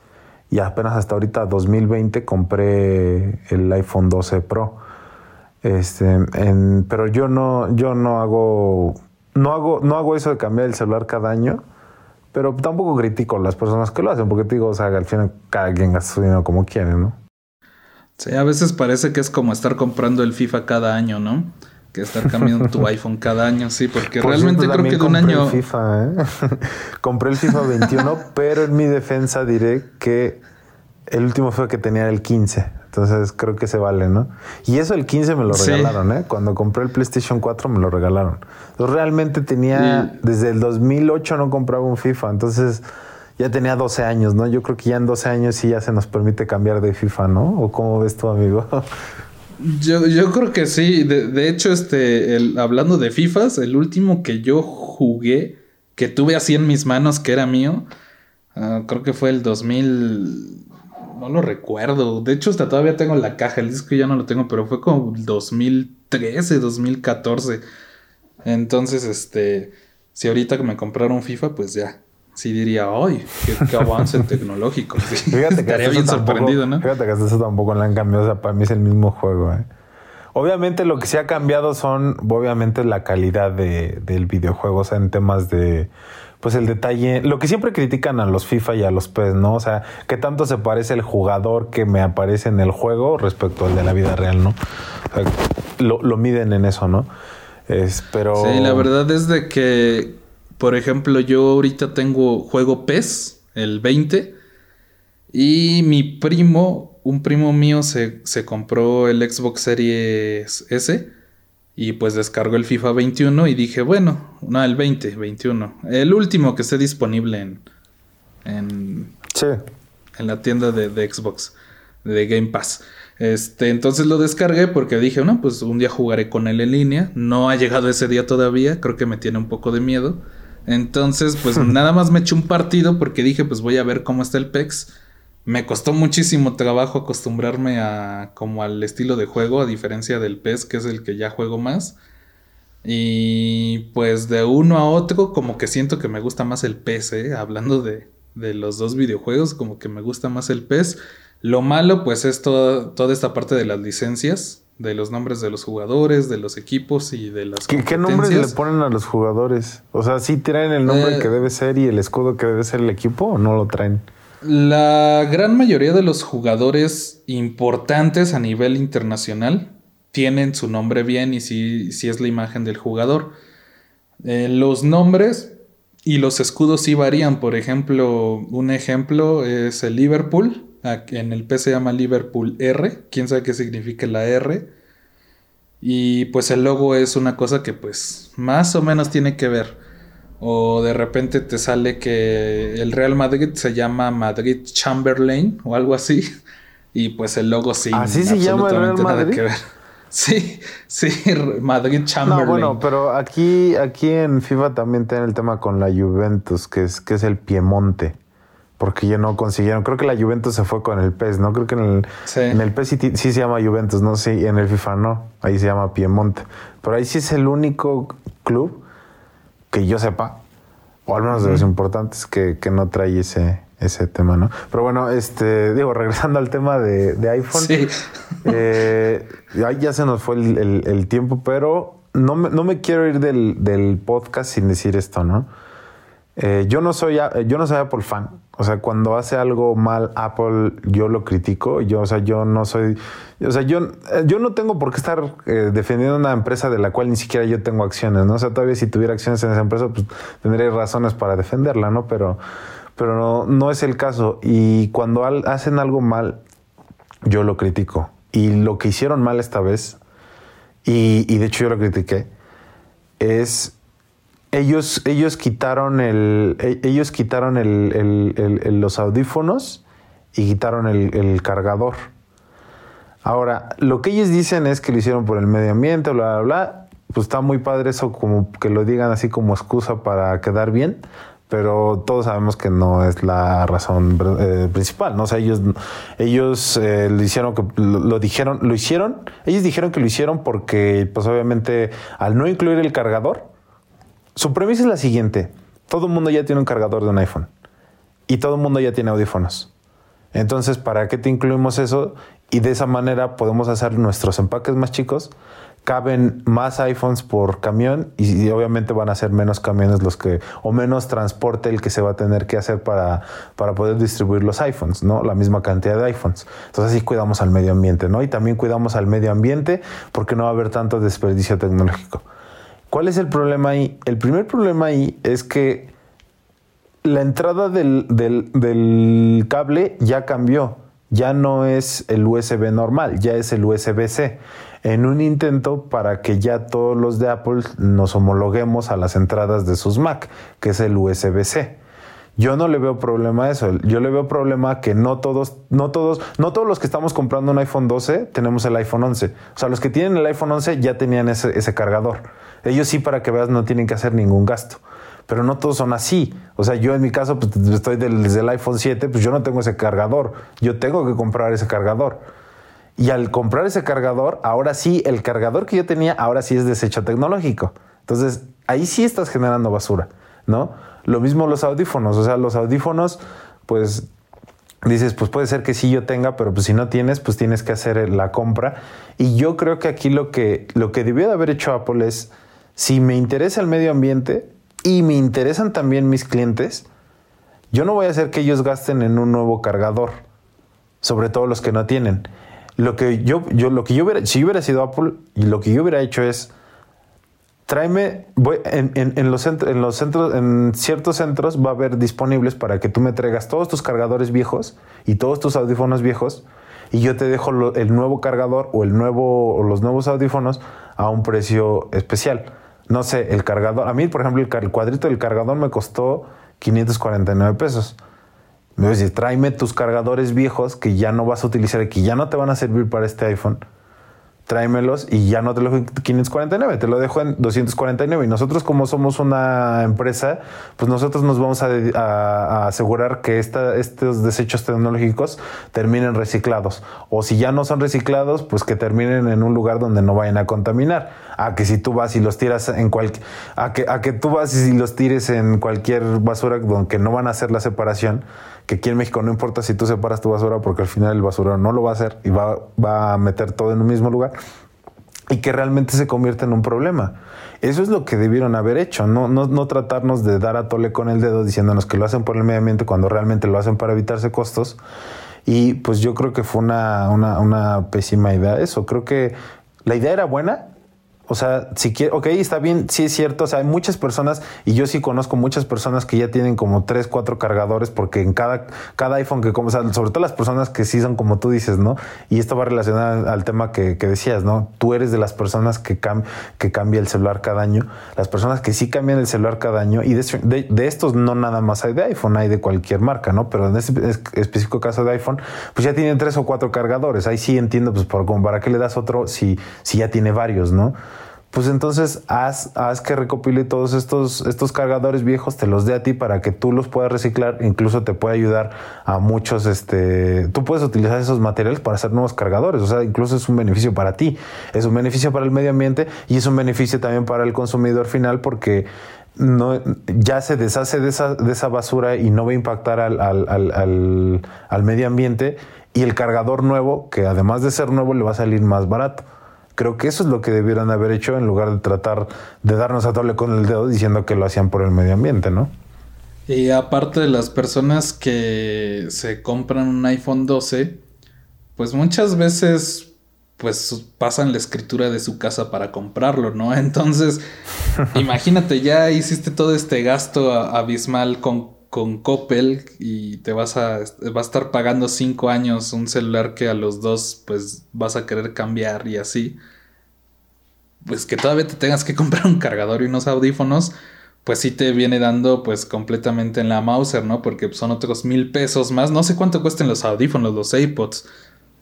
y apenas hasta ahorita 2020 compré el iPhone 12 Pro. Este, pero yo no, yo no hago no hago, no hago eso de cambiar el celular cada año, pero tampoco critico a las personas que lo hacen, porque te digo, o sea, al final cada quien gasta su dinero como quiere, ¿no? Sí, a veces parece que es como estar comprando el FIFA cada año, ¿no? Que estar cambiando tu iPhone cada año, sí, porque realmente creo que de un año. El FIFA, ¿eh? compré el FIFA 21, pero en mi defensa diré que el último fue que tenía el 15. Entonces creo que se vale, ¿no? Y eso el 15 me lo regalaron, ¿eh? Cuando compré el PlayStation 4 me lo regalaron. Entonces realmente tenía, desde el 2008 no compraba un FIFA, entonces ya tenía 12 años, ¿no? Yo creo que ya en 12 años sí ya se nos permite cambiar de FIFA, ¿no? ¿O cómo ves tu amigo? Yo, yo creo que sí. De, hecho, este, el, hablando de FIFAs, el último que yo jugué, que tuve así en mis manos, que era mío, ah, creo que fue el 2000 no lo recuerdo. De hecho, hasta todavía tengo la caja. El disco ya no lo tengo, pero fue como 2013, 2014. Entonces, este, si ahorita que me compraron FIFA, pues ya. Sí diría, ¡ay! Qué, avance tecnológico! Fíjate que Estaría bien sorprendido, ¿no? Fíjate que eso tampoco le han cambiado. O sea, para mí es el mismo juego, ¿eh? Obviamente lo que sí ha cambiado son, obviamente, la calidad de, del videojuego, o sea, en temas de pues el detalle, lo que siempre critican a los FIFA y a los PES, ¿no? O sea, qué tanto se parece el jugador que me aparece en el juego respecto al de la vida real, ¿no? O sea, lo, miden en eso, ¿no? Es, pero... Sí, la verdad es de que, por ejemplo, yo ahorita tengo juego PES, el 20, y mi primo, un primo mío se, se compró el Xbox Series S y pues descargó el FIFA 21 y dije, bueno, no, el 20, 21. El último que esté disponible en. En, sí. en la tienda de, Xbox, de Game Pass. Este, entonces lo descargué porque dije, no, pues un día jugaré con él en línea. No ha llegado ese día todavía, creo que me tiene un poco de miedo. Entonces, pues nada más me eché un partido porque dije, pues voy a ver cómo está el PEX. Me costó muchísimo trabajo acostumbrarme a como al estilo de juego, a diferencia del PES, que es el que ya juego más. Y pues de uno a otro, como que siento que me gusta más el PES, ¿eh? hablando de, de los dos videojuegos, como que me gusta más el PES. Lo malo, pues, es toda, toda esta parte de las licencias, de los nombres de los jugadores, de los equipos y de las ¿Qué, ¿Qué nombres le ponen a los jugadores? O sea, ¿sí traen el nombre eh, que debe ser y el escudo que debe ser el equipo o no lo traen? La gran mayoría de los jugadores importantes a nivel internacional tienen su nombre bien y sí, sí es la imagen del jugador. Eh, los nombres y los escudos sí varían. Por ejemplo, un ejemplo es el Liverpool. En el P se llama Liverpool R. Quién sabe qué significa la R. Y pues el logo es una cosa que pues más o menos tiene que ver. O de repente te sale que el Real Madrid se llama Madrid Chamberlain o algo así. Y pues el logo sí. Así se llama el Real Madrid. Sí, sí, Madrid Chamberlain. No, bueno, pero aquí, aquí en FIFA también tiene el tema con la Juventus, que es, que es el Piemonte. Porque ya no consiguieron. Creo que la Juventus se fue con el PES, ¿no? Creo que en el, en el PES sí, se llama Juventus, ¿no? Sí, en el FIFA no. Ahí se llama Piemonte. Pero ahí sí es el único club que yo sepa, o al menos de los importantes, que, que no trae ese, ese tema, ¿no? Pero bueno, este, digo, regresando al tema de, iPhone, sí. eh, ya se nos fue el, tiempo, pero no me, no me quiero ir del, podcast sin decir esto, ¿no? Eh, yo no soy yo no soy Apple fan. O sea, cuando hace algo mal Apple, yo lo critico. Yo, o sea, yo no soy. O sea, yo, yo no tengo por qué estar eh, defendiendo una empresa de la cual ni siquiera yo tengo acciones, ¿no? O sea, todavía si tuviera acciones en esa empresa, pues tendría razones para defenderla, ¿no? Pero pero no, no es el caso. Y cuando hacen algo mal, yo lo critico. Y lo que hicieron mal esta vez, y, de hecho yo lo critiqué, es ellos, ellos quitaron el. E, ellos quitaron el, los audífonos y quitaron el, cargador. Ahora, lo que ellos dicen es que lo hicieron por el medio ambiente, bla, bla, bla. Pues está muy padre eso, como que lo digan así como excusa para quedar bien pero todos sabemos que no es la razón eh, principal, ¿no? O ellos, ellos eh, lo hicieron, lo, dijeron, lo hicieron, ellos dijeron que lo hicieron porque, pues obviamente, al no incluir el cargador, su premisa es la siguiente, todo el mundo ya tiene un cargador de un iPhone y todo el mundo ya tiene audífonos. Entonces, ¿para qué te incluimos eso? Y de esa manera podemos hacer nuestros empaques más chicos caben más iPhones por camión y, obviamente van a ser menos camiones los que o menos transporte el que se va a tener que hacer para, para poder distribuir los iPhones, ¿no? La misma cantidad de iPhones. Entonces así cuidamos al medio ambiente, ¿no? Y también cuidamos al medio ambiente porque no va a haber tanto desperdicio tecnológico. ¿Cuál es el problema ahí? El primer problema ahí es que la entrada del, del, cable ya cambió. Ya no es el USB normal, ya es el USB-C en un intento para que ya todos los de Apple nos homologuemos a las entradas de sus Mac, que es el USB-C. Yo no le veo problema a eso. Yo le veo problema que no todos, no todos, no todos los que estamos comprando un iPhone 12 tenemos el iPhone 11. O sea, los que tienen el iPhone 11 ya tenían ese, cargador. Ellos sí, para que veas, no tienen que hacer ningún gasto. Pero no todos son así. O sea, yo en mi caso, pues estoy desde el iPhone 7, pues yo no tengo ese cargador. Yo tengo que comprar ese cargador. Y al comprar ese cargador, ahora sí, el cargador que yo tenía, ahora sí es desecho tecnológico. Entonces, ahí sí estás generando basura, ¿no? Lo mismo los audífonos, o sea, los audífonos, pues dices, pues puede ser que sí yo tenga, pero pues si no tienes, pues tienes que hacer la compra. Y yo creo que aquí lo que, lo que debió de haber hecho Apple es, si me interesa el medio ambiente y me interesan también mis clientes, yo no voy a hacer que ellos gasten en un nuevo cargador, sobre todo los que no tienen. Lo que yo, yo, lo que yo si yo hubiera sido Apple, y lo que yo hubiera hecho es tráeme, voy, en, en, los centros, en los centros, en ciertos centros va a haber disponibles para que tú me traigas todos tus cargadores viejos y todos tus audífonos viejos y yo te dejo el nuevo cargador o el nuevo o los nuevos audífonos a un precio especial. No sé, el cargador, a mí por ejemplo el, el cuadrito del cargador me costó 549 pesos. Me decir, tráeme tus cargadores viejos que ya no vas a utilizar que ya no te van a servir para este iPhone. Tráemelos y ya no te lo dejo en 549, te lo dejo en 249. Y nosotros como somos una empresa, pues nosotros nos vamos a, asegurar que estos desechos tecnológicos terminen reciclados. O si ya no son reciclados, pues que terminen en un lugar donde no vayan a contaminar. A que si tú vas y los tiras en cualquier... A que, a que tú vas y los tires en cualquier basura donde no van a hacer la separación, que aquí en México no importa si tú separas tu basura porque al final el basurero no lo va a hacer y va, va a meter todo en un mismo lugar y que realmente se convierte en un problema. Eso es lo que debieron haber hecho, no, no, no, tratarnos de dar a tole con el dedo diciéndonos que lo hacen por el medio ambiente cuando realmente lo hacen para evitarse costos. Y pues yo creo que fue una, una, una pésima idea eso. Creo que la idea era buena, o sea, si quiere, ok, está bien, sí es cierto. O sea, hay muchas personas, y yo sí conozco muchas personas que ya tienen como tres, cuatro cargadores, porque en cada, cada iPhone que como, o sea, sobre todo las personas que sí son como tú dices, ¿no? Y esto va relacionado al tema que, decías, ¿no? Tú eres de las personas que, cambia el celular cada año, las personas que sí cambian el celular cada año, y de, de, estos no nada más hay de iPhone, hay de cualquier marca, ¿no? Pero en este específico caso de iPhone, pues ya tienen tres o cuatro cargadores. Ahí sí entiendo, pues, por, como para qué le das otro si, si ya tiene varios, ¿no? Pues entonces haz, haz que recopile todos estos, estos cargadores viejos, te los dé a ti para que tú los puedas reciclar, incluso te puede ayudar a muchos, este, tú puedes utilizar esos materiales para hacer nuevos cargadores, o sea, incluso es un beneficio para ti, es un beneficio para el medio ambiente y es un beneficio también para el consumidor final porque no, ya se deshace de esa, de esa basura y no va a impactar al, al, al, al medio ambiente y el cargador nuevo, que además de ser nuevo, le va a salir más barato. Creo que eso es lo que debieran haber hecho en lugar de tratar de darnos a tole con el dedo diciendo que lo hacían por el medio ambiente, ¿no? Y aparte de las personas que se compran un iPhone 12, pues muchas veces pues pasan la escritura de su casa para comprarlo, ¿no? Entonces, imagínate, ya hiciste todo este gasto abismal con, con Coppel y te vas a, vas a estar pagando cinco años un celular que a los dos pues vas a querer cambiar y así pues que todavía te tengas que comprar un cargador y unos audífonos, pues sí te viene dando pues completamente en la Mauser, ¿no? Porque son otros mil pesos más. No sé cuánto cuesten los audífonos, los AirPods,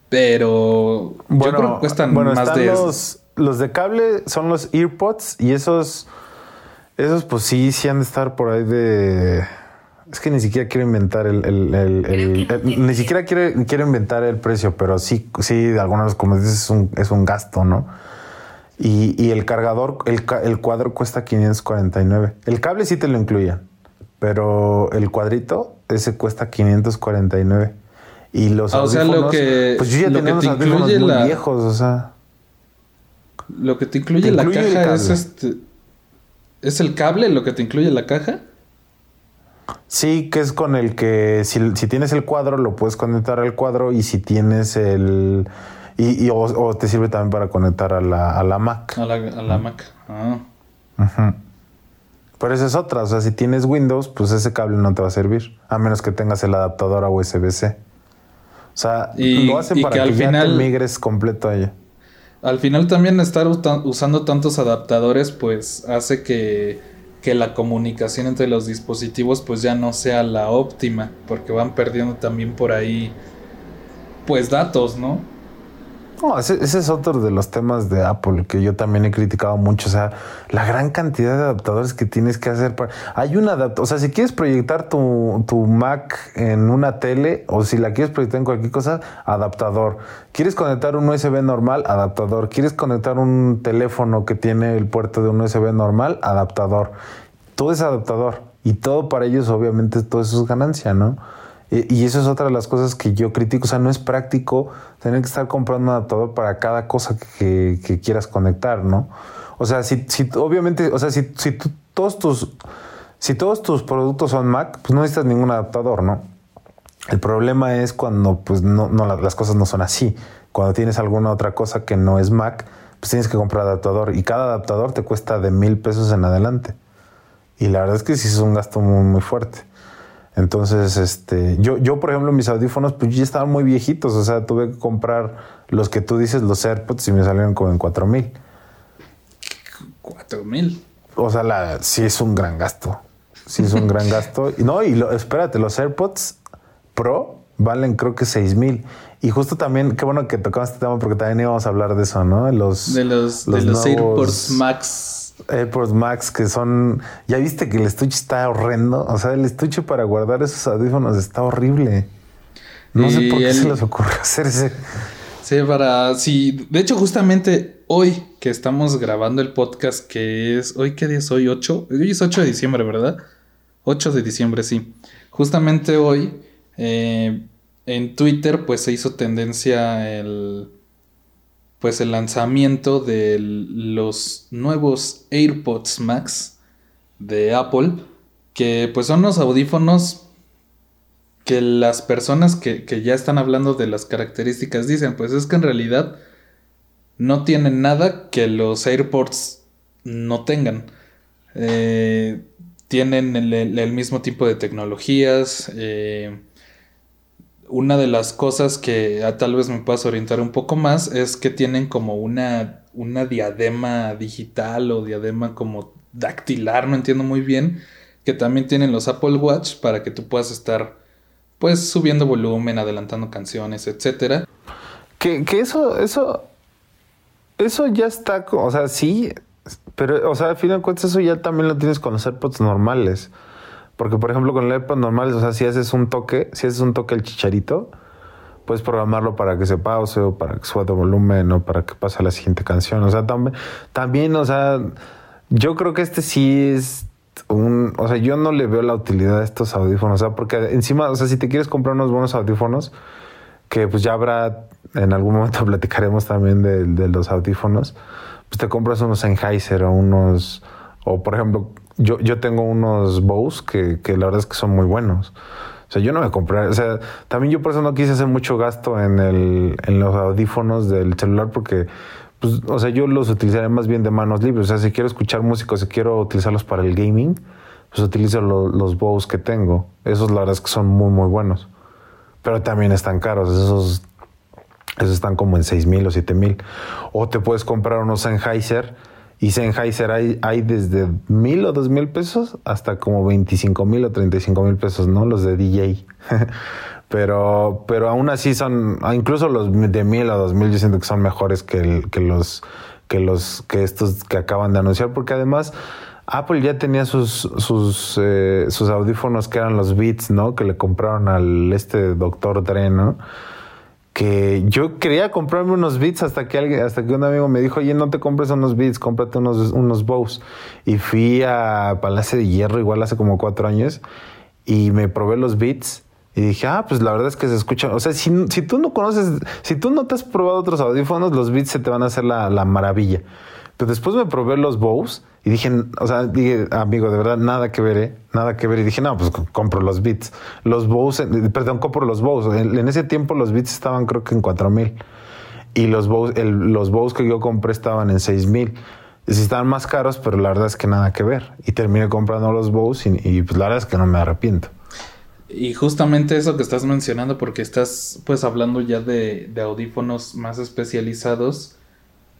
pero yo creo que cuestan más de... Los, los de cable son los AirPods y esos, esos pues sí, sí han de estar por ahí de... Es que ni siquiera quiero inventar el, el, ni siquiera quiero, quiero inventar el precio, pero sí, sí, de algunas como dices, es un, es un gasto, ¿no? Y, el cargador, el, cuadro cuesta 549. El cable sí te lo incluía, pero el cuadrito, ese cuesta 549. Y los ah, o sea, lo que, pues yo ya tenía unos audífonos muy viejos, o sea. Lo que te incluye, la caja es este. ¿Es el cable lo que te incluye la caja? Sí, que es con el que si, si tienes el cuadro lo puedes conectar al cuadro y si tienes el y, o, te sirve también para conectar a la, a la Mac. A la, a la Mac. Ah. Pero esa es otra. O sea, si tienes Windows, pues ese cable no te va a servir. A menos que tengas el adaptador a USB-C. O sea, lo hacen para que, al final, migres completo a ella. Al final también estar usando tantos adaptadores, pues hace que, que la comunicación entre los dispositivos pues ya no sea la óptima. Porque van perdiendo también por ahí pues datos, ¿no? No, ese, es otro de los temas de Apple que yo también he criticado mucho. O sea, la gran cantidad de adaptadores que tienes que hacer. Para... Hay un adaptador. O sea, si quieres proyectar tu, tu, Mac en una tele o si la quieres proyectar en cualquier cosa, adaptador. ¿Quieres conectar un USB normal? Adaptador. ¿Quieres conectar un teléfono que tiene el puerto de un USB normal? Adaptador. Todo es adaptador. Y todo para ellos, obviamente, todo eso es ganancia, ¿no? Y eso es otra de las cosas que yo critico. O sea, no es práctico tener que estar comprando un adaptador para cada cosa que, quieras conectar, ¿no? O sea, si, si obviamente, o sea, si, si todos tus si todos tus productos son Mac, pues no necesitas ningún adaptador, ¿no? El problema es cuando pues no, no las cosas no son así. Cuando tienes alguna otra cosa que no es Mac, pues tienes que comprar adaptador y cada adaptador te cuesta de mil pesos en adelante. Y la verdad es que sí es un gasto muy, muy fuerte. Entonces, este, yo, yo, por ejemplo, mis audífonos, pues ya estaban muy viejitos. O sea, tuve que comprar los que tú dices, los AirPods, y me salieron como en cuatro mil. ¿Cuatro mil? O sea, la, sí es un gran gasto. Sí es un gran gasto. Y no, y lo, espérate, los AirPods Pro valen creo que 6 mil. Y justo también, qué bueno que tocamos este tema porque también íbamos a hablar de eso, ¿no? Los, de los, de los AirPods Max. AirPods Max que son... Ya viste que el estuche está horrendo. O sea, el estuche para guardar esos audífonos está horrible. No sé por qué se les ocurre hacer ese... Sí, para... Sí, de hecho justamente hoy que estamos grabando el podcast que es... ¿Hoy qué día es hoy? ¿8? Hoy es 8 de diciembre, ¿verdad? 8 de diciembre, sí. Justamente hoy... Eh, en Twitter pues se hizo tendencia el pues el lanzamiento de los nuevos AirPods Max de Apple que pues son los audífonos que las personas que, ya están hablando de las características dicen pues es que en realidad no tienen nada que los AirPods no tengan. Eh, tienen el, mismo tipo de tecnologías eh, una de las cosas que ah, tal vez me puedas orientar un poco más es que tienen como una, una diadema digital o diadema como dactilar, no entiendo muy bien, que también tienen los Apple Watch para que tú puedas estar pues subiendo volumen, adelantando canciones, etcétera. Que, que eso, eso, eso ya está, o sea, sí, pero, o sea, al final de cuentas eso ya también lo tienes con los AirPods normales. Porque, por ejemplo, con el iPad normal, o sea, si haces un toque, si haces un toque el chicharito, puedes programarlo para que se pause o para que suba de volumen o para que pase a la siguiente canción. O sea, también, también, o sea, yo creo que este sí es un, o sea, yo no le veo la utilidad de estos audífonos, o sea, porque encima, o sea, si te quieres comprar unos buenos audífonos, que pues ya habrá, en algún momento platicaremos también de, de los audífonos, pues te compras unos Sennheiser o unos, o por ejemplo, yo, yo tengo unos Bose que, que la verdad es que son muy buenos. O sea, yo no me compré, o sea, también yo por eso no quise hacer mucho gasto en, el, en los audífonos del celular porque, pues, o sea, yo los utilizaré más bien de manos libres. O sea, si quiero escuchar música si quiero utilizarlos para el gaming, pues utilizo los Bose que tengo. Esos la verdad es que son muy, muy buenos. Pero también están caros, esos, esos están como en 6 mil o 7 mil. O te puedes comprar unos Sennheiser y Sennheiser hay, hay desde mil o dos mil pesos hasta como 25 mil o 35 mil pesos, ¿no? Los de DJ. pero, pero aún así son, ah, incluso los de mil o dos mil yo siento que son mejores que, los, que los, que estos que acaban de anunciar, porque además Apple ya tenía sus, sus, eh, sus audífonos que eran los Beats, ¿no? Que le compraron al este doctor Dre, ¿no? Que yo quería comprarme unos Beats hasta que alguien, hasta que un amigo me dijo, oye, no te compres unos Beats, cómprate unos, unos Bose. Y fui a Palacio de Hierro igual hace como cuatro años y me probé los Beats y dije, ah, pues la verdad es que se escucha. O sea, si, si tú no conoces, si tú no te has probado otros audífonos, los Beats se te van a hacer la, la maravilla. Pero después me probé los Bose y dije, o sea, dije, amigo, de verdad, nada que ver, ¿eh? Nada que ver. Y dije, no, pues compro los Beats. Los Bose, perdón, compro los Bose. En, ese tiempo los Beats estaban creo que en 4 mil. Y los Bose, los Bose que yo compré estaban en 6 mil. Sí estaban más caros, pero la verdad es que nada que ver. Y terminé comprando los Bose y, pues la verdad es que no me arrepiento. Y justamente eso que estás mencionando, porque estás pues hablando ya de, de audífonos más especializados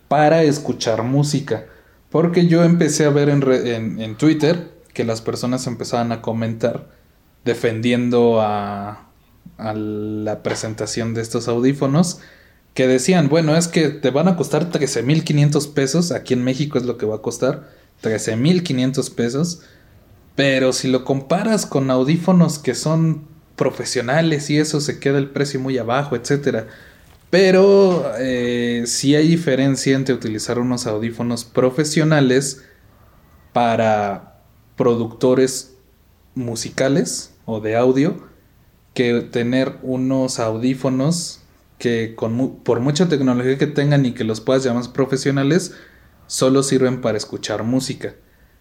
para escuchar música. Porque yo empecé a ver en, en, Twitter que las personas empezaban a comentar defendiendo a, la presentación de estos audífonos que decían, bueno, es que te van a costar 13.500 pesos, aquí en México es lo que va a costar, 13.500 pesos, pero si lo comparas con audífonos que son profesionales y eso se queda el precio muy abajo, etcétera. Pero eh, sí hay diferencia entre utilizar unos audífonos profesionales para productores musicales o de audio que tener unos audífonos que con por mucha tecnología que tengan y que los puedas llamar profesionales, solo sirven para escuchar música.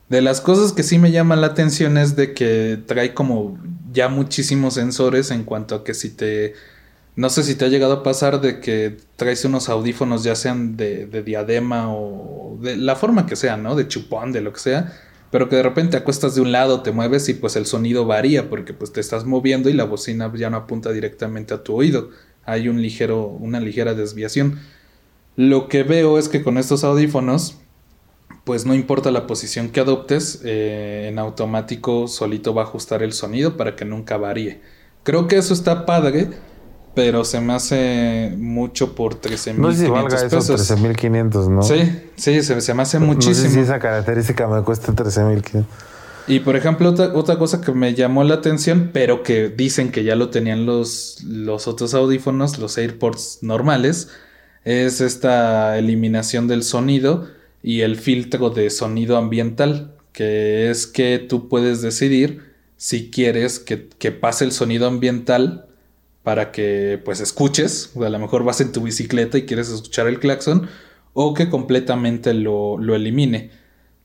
De las cosas que sí me llaman la atención es de que trae como ya muchísimos sensores en cuanto a que si te no sé si te ha llegado a pasar de que traes unos audífonos, ya sean de, diadema o de la forma que sea, ¿no? De chupón, de lo que sea, pero que de repente acuestas de un lado, te mueves y pues el sonido varía porque pues te estás moviendo y la bocina ya no apunta directamente a tu oído. Hay un ligero, una ligera desviación. Lo que veo es que con estos audífonos, pues no importa la posición que adoptes, eh, en automático solito va a ajustar el sonido para que nunca varíe Creo que eso está padre, pero se me hace mucho por 13 mil. No sé si valga esos 13.500, ¿no? Sí, sí, se, se me hace muchísimo. No sé si esa característica me cuesta 13.500. Y por ejemplo, otra, otra, cosa que me llamó la atención, pero que dicen que ya lo tenían los, los otros audífonos, los AirPods normales, es esta eliminación del sonido y el filtro de sonido ambiental, que es que tú puedes decidir si quieres que, que pase el sonido ambiental para que pues escuches, o a lo mejor vas en tu bicicleta y quieres escuchar el claxon, o que completamente lo, lo elimine.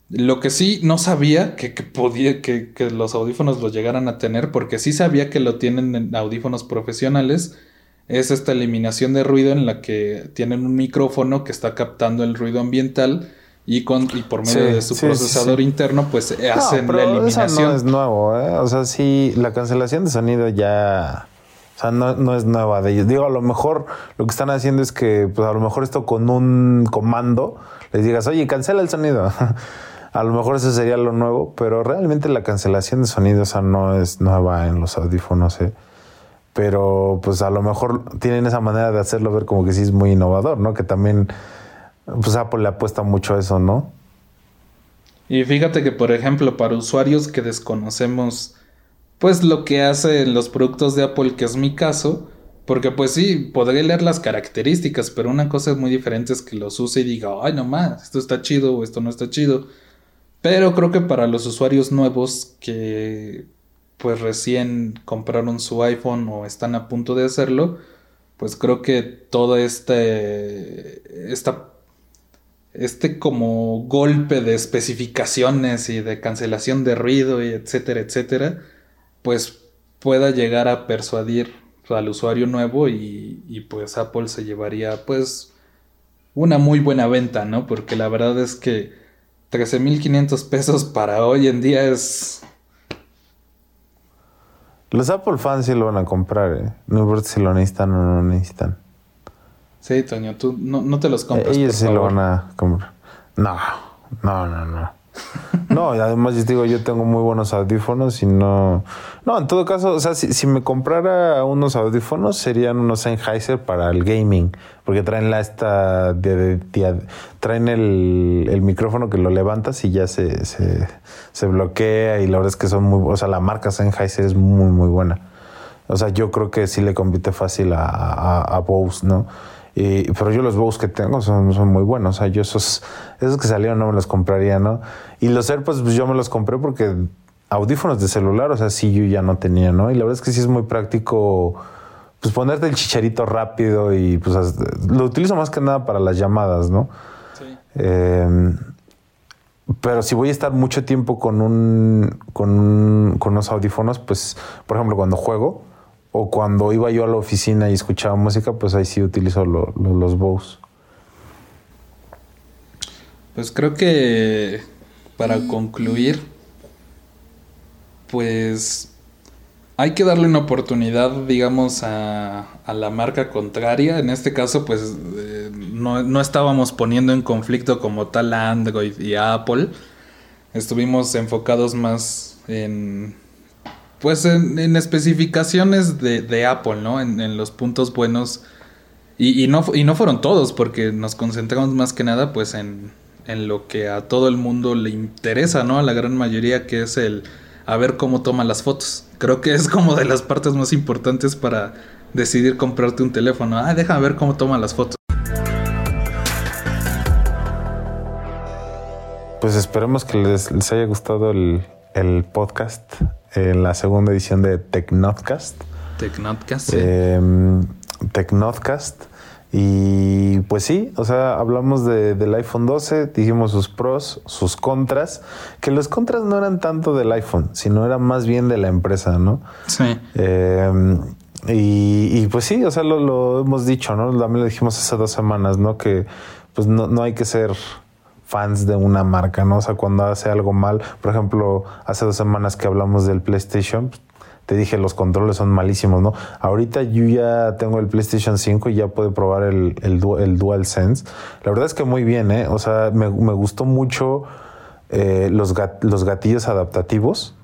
Lo que sí no sabía que, podía, que, los audífonos los llegaran a tener, porque sí sabía que lo tienen en audífonos profesionales, es esta eliminación de ruido en la que tienen un micrófono que está captando el ruido ambiental y, con, y por medio de su procesador interno, pues hacen la eliminación. Eso no es nuevo, ¿eh? O sea, sí, la cancelación de sonido ya. O sea, no, no, es nueva de ellos. Digo, a lo mejor lo que están haciendo es que, pues a lo mejor esto con un comando les digas, oye, cancela el sonido. A lo mejor eso sería lo nuevo, pero realmente la cancelación de sonido no es nueva en los audífonos. ¿eh? Pero pues a lo mejor tienen esa manera de hacerlo ver como que sí es muy innovador, ¿no? Que también pues Apple le apuesta mucho a eso, ¿no? Y fíjate que, por ejemplo, para usuarios que desconocemos pues lo que hacen los productos de Apple, que es mi caso, porque pues sí, podré leer las características, pero una cosa es muy diferente es que los use y diga, ay, no más, esto está chido o esto no está chido. Pero creo que para los usuarios nuevos que pues recién compraron su iPhone o están a punto de hacerlo, pues creo que todo este, esta, este como golpe de especificaciones y de cancelación de ruido y etcétera, etcétera, pues pueda llegar a persuadir al usuario nuevo y, y pues Apple se llevaría pues una muy buena venta, ¿no? Porque la verdad es que 13.500 pesos para hoy en día es... Los Apple fans sí lo van a comprar, ¿eh? No importa si lo necesitan o no lo necesitan. Sí, Toño, tú no, te los compras. ellos sí lo van a comprar. No, no, no, no. No, además yo digo, yo tengo muy buenos audífonos y no... No, en todo caso, o sea, si, me comprara unos audífonos serían unos Sennheiser para el gaming, porque traen la esta... Traen el, micrófono que lo levantas y ya se, se, bloquea y la verdad es que son muy... O sea, la marca Sennheiser es muy, muy buena. O sea, yo creo que sí le compite fácil a Bose, ¿no? Pero yo los Bose que tengo son, son muy buenos. O sea, yo esos, esos que salieron no me los compraría, ¿no? Y los AirPods, pues yo me los compré porque audífonos de celular, o sea, sí yo ya no tenía, ¿no? Y la verdad es que sí es muy práctico, pues ponerte el chicharito rápido y pues lo utilizo más que nada para las llamadas, ¿no? Sí. Em, pero si voy a estar mucho tiempo con un, con un, con unos audífonos, pues, por ejemplo, cuando juego, o cuando iba yo a la oficina y escuchaba música, pues ahí sí utilizo los Bose. Pues creo que para concluir, pues hay que darle una oportunidad, digamos, a, la marca contraria. En este caso, pues eh, no, no, estábamos poniendo en conflicto como tal a Android y a Apple. Estuvimos enfocados más en, pues en, especificaciones de, Apple, ¿no? En, los puntos buenos. Y, no, y no fueron todos, porque nos concentramos más que nada, pues, en, en lo que a todo el mundo le interesa, ¿no? A la gran mayoría, que es el a ver cómo toma las fotos. Creo que es como de las partes más importantes para decidir comprarte un teléfono. Ah, déjame ver cómo toma las fotos. Pues esperemos que les, les haya gustado el, el podcast en la segunda edición de Tecnodcast. Tecnodcast. Sí. Tecnodcast. Y pues sí, o sea, hablamos de, del iPhone 12, dijimos sus pros, sus contras, que los contras no eran tanto del iPhone, sino eran más bien de la empresa, ¿no? Sí. Em, y, pues sí, o sea, lo, lo, hemos dicho, ¿no? También lo dijimos hace dos semanas, ¿no? Que pues no, no hay que ser fans de una marca, ¿no? O sea, cuando hace algo mal, por ejemplo, hace dos semanas que hablamos del PlayStation, te dije los controles son malísimos, ¿no? Ahorita yo ya tengo el PlayStation 5 y ya puedo probar el, el, el DualSense. La verdad es que muy bien, ¿eh? O sea, me, gustó mucho eh, los, los gatillos adaptativos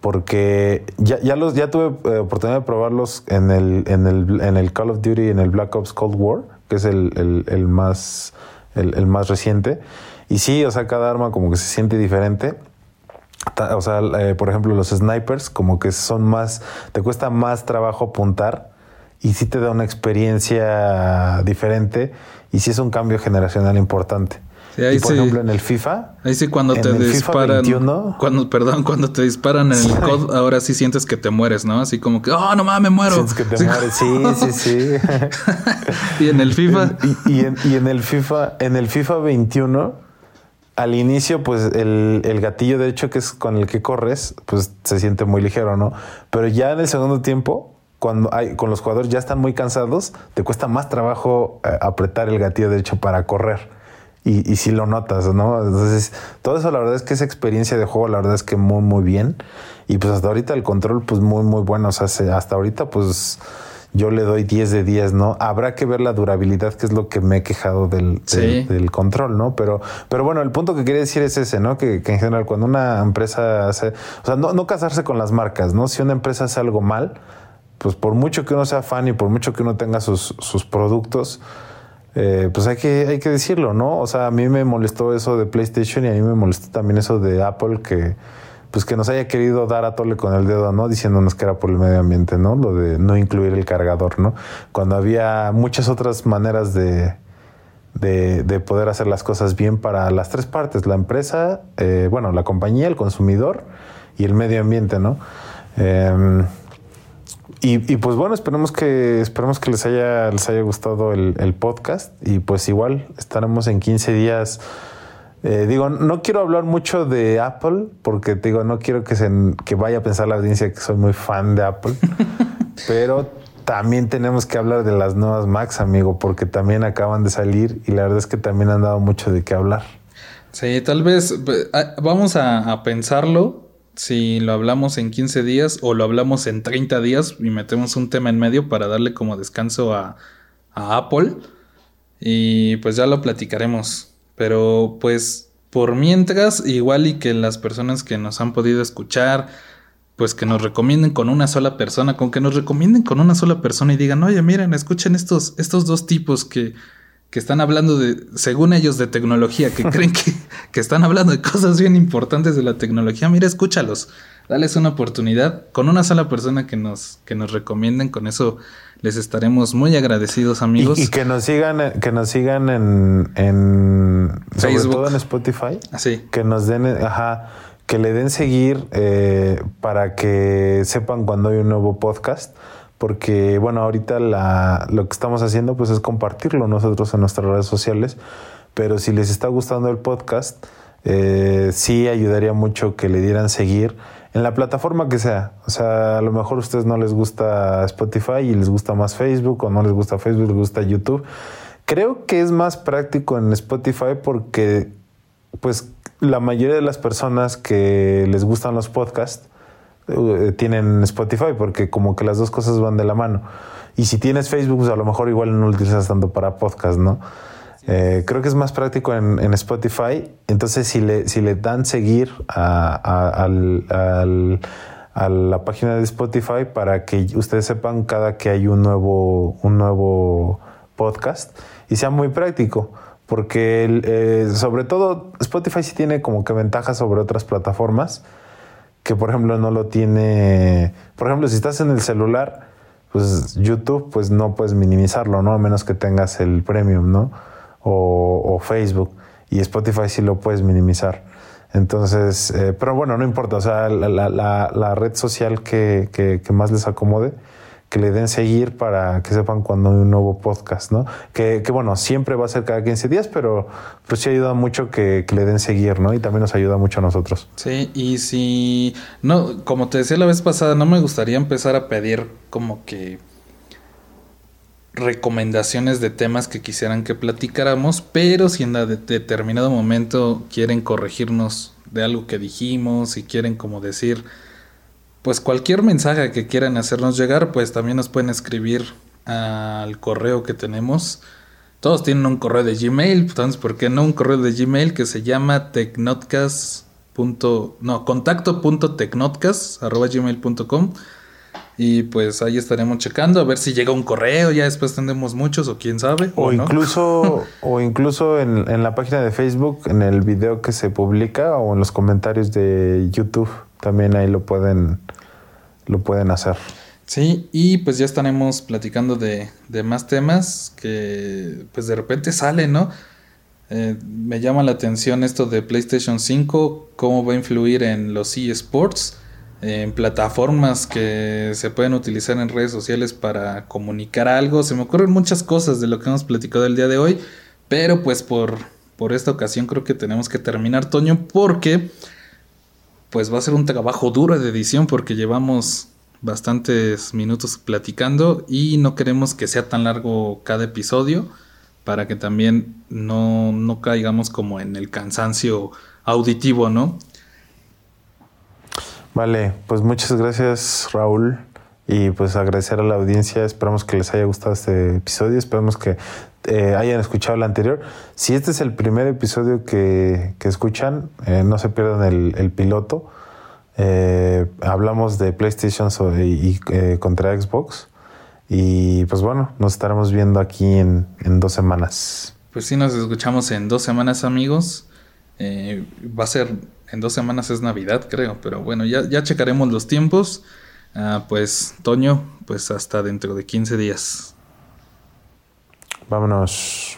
porque ya, ya tuve eh, oportunidad de probarlos en el, en, el, en el Call of Duty, en el Black Ops Cold War, que es el, el, más, el, más reciente. Y sí, o sea, cada arma como que se siente diferente. O sea, eh, por ejemplo, los snipers como que son más, te cuesta más trabajo apuntar y sí te da una experiencia diferente y sí es un cambio generacional importante y por ejemplo, en el FIFA. Ahí sí, cuando te disparan. cuando, perdón, cuando te disparan en el COD, ahora sí sientes que te mueres, ¿no? Así como que, oh, no mames, me muero. Sientes que te mueres, sí, sí, sí. y en el FIFA. Y, en, el FIFA, en el FIFA 21, al inicio, pues el, el gatillo, de hecho, que es con el que corres, pues se siente muy ligero, ¿no? Pero ya en el segundo tiempo, cuando hay, con los jugadores ya están muy cansados, te cuesta más trabajo eh, apretar el gatillo derecho para correr y, y si lo notas, ¿no? Entonces, todo eso la verdad es que esa experiencia de juego, la verdad es que muy, muy bien. Y pues hasta ahorita el control, pues muy, muy bueno. O sea, hasta ahorita, pues yo le doy 10 de 10, ¿no? Habrá que ver la durabilidad, que es lo que me he quejado del, del, control, ¿no? Pero, pero bueno, el punto que quería decir es ese, ¿no? Que, que en general cuando una empresa hace, o sea, no, no casarse con las marcas, ¿no? Si una empresa hace algo mal, pues por mucho que uno sea fan y por mucho que uno tenga sus, sus productos, eh, pues hay que, hay que decirlo, ¿no? O sea, a mí me molestó eso de PlayStation y a mí me molestó también eso de Apple que pues que nos haya querido dar a tole con el dedo, ¿no? Diciéndonos que era por el medio ambiente, ¿no? Lo de no incluir el cargador, ¿no? Cuando había muchas otras maneras de, de, poder hacer las cosas bien para las tres partes, la empresa, eh, bueno, la compañía, el consumidor y el medio ambiente, ¿no? Eh, y, pues bueno, esperemos que, esperemos que les haya, les haya gustado el, podcast. Y pues igual estaremos en 15 días. Eh, digo, no quiero hablar mucho de Apple, porque digo, no quiero que, se, que vaya a pensar la audiencia que soy muy fan de Apple. pero también tenemos que hablar de las nuevas Macs, amigo, porque también acaban de salir y la verdad es que también han dado mucho de qué hablar. Sí, tal vez ah, vamos a, a pensarlo si lo hablamos en 15 días o lo hablamos en 30 días y metemos un tema en medio para darle como descanso a, Apple. Y pues ya lo platicaremos. Pero pues por mientras, igual y que las personas que nos han podido escuchar, pues que nos recomienden con una sola persona, con que nos recomienden con una sola persona y digan, oye, miren, escuchen estos, estos dos tipos que que están hablando de, según ellos, de tecnología, que creen que, que, están hablando de cosas bien importantes de la tecnología, mira, escúchalos, dales una oportunidad con una sola persona que nos, que nos recomienden, con eso les estaremos muy agradecidos, amigos. Y, que nos sigan, que nos sigan en, en sobre todo en Spotify. Así. Que nos den, ajá, que le den seguir eh, para que sepan cuando hay un nuevo podcast porque bueno, ahorita la, lo que estamos haciendo pues es compartirlo nosotros en nuestras redes sociales, pero si les está gustando el podcast, eh, sí ayudaría mucho que le dieran seguir en la plataforma que sea. O sea, a lo mejor a ustedes no les gusta Spotify y les gusta más Facebook, o no les gusta Facebook, les gusta YouTube. Creo que es más práctico en Spotify porque pues la mayoría de las personas que les gustan los podcasts tienen Spotify, porque como que las dos cosas van de la mano. Y si tienes Facebook, pues a lo mejor igual no lo utilizas tanto para podcast, ¿no? Eh, creo que es más práctico en, Spotify. Entonces, si le, si le dan seguir a, la página de Spotify para que ustedes sepan cada que hay un nuevo, un nuevo podcast y sea muy práctico. Porque eh, sobre todo Spotify sí tiene como que ventajas sobre otras plataformas que por ejemplo no lo tiene, por ejemplo, si estás en el celular, pues YouTube pues no puedes minimizarlo, ¿no? A menos que tengas el premium, ¿no? O, Facebook. Y Spotify sí lo puedes minimizar. Entonces, eh, pero bueno, no importa, o sea, la, la, la red social que, que, que, más les acomode, que le den seguir para que sepan cuando hay un nuevo podcast, ¿no? Que, bueno, siempre va a ser cada 15 días, pero pues sí ayuda mucho que, le den seguir, ¿no? Y también nos ayuda mucho a nosotros. Sí, y si, no, como te decía la vez pasada, no me gustaría empezar a pedir como que recomendaciones de temas que quisieran que platicáramos, pero si en determinado momento quieren corregirnos de algo que dijimos, y quieren como decir pues cualquier mensaje que quieran hacernos llegar, pues también nos pueden escribir al correo que tenemos. Todos tienen un correo de Gmail, entonces, ¿por qué no un correo de Gmail que se llama tecnotcast.com punto, no, contacto punto arroba gmail.com y pues ahí estaremos checando a ver si llega un correo, ya después tendremos muchos o quién sabe. O, incluso, o incluso en, en, la página de Facebook, en el video que se publica o en los comentarios de YouTube, también ahí lo pueden, lo pueden hacer. Sí, y pues ya estaremos platicando de, de más temas que pues de repente salen, ¿no? Eh, me llama la atención esto de PlayStation 5, cómo va a influir en los eSports en plataformas que se pueden utilizar en redes sociales para comunicar algo. Se me ocurren muchas cosas de lo que hemos platicado el día de hoy, pero pues por, por esta ocasión creo que tenemos que terminar, Toño, porque pues va a ser un trabajo duro de edición porque llevamos bastantes minutos platicando y no queremos que sea tan largo cada episodio para que también no, no caigamos como en el cansancio auditivo, ¿no? Vale, pues muchas gracias Raúl y pues agradecer a la audiencia. Esperamos que les haya gustado este episodio, esperamos que eh, hayan escuchado el anterior. Si este es el primer episodio que, escuchan, eh, no se pierdan el, piloto. Eh, hablamos de PlayStation y, contra Xbox. Y pues bueno, nos estaremos viendo aquí en, en, dos semanas. Pues sí, nos escuchamos en dos semanas amigos. va a ser en dos semanas es Navidad, creo, pero bueno, ya, ya checaremos los tiempos. Ah, pues, Toño, pues hasta dentro de 15 días. Vámonos.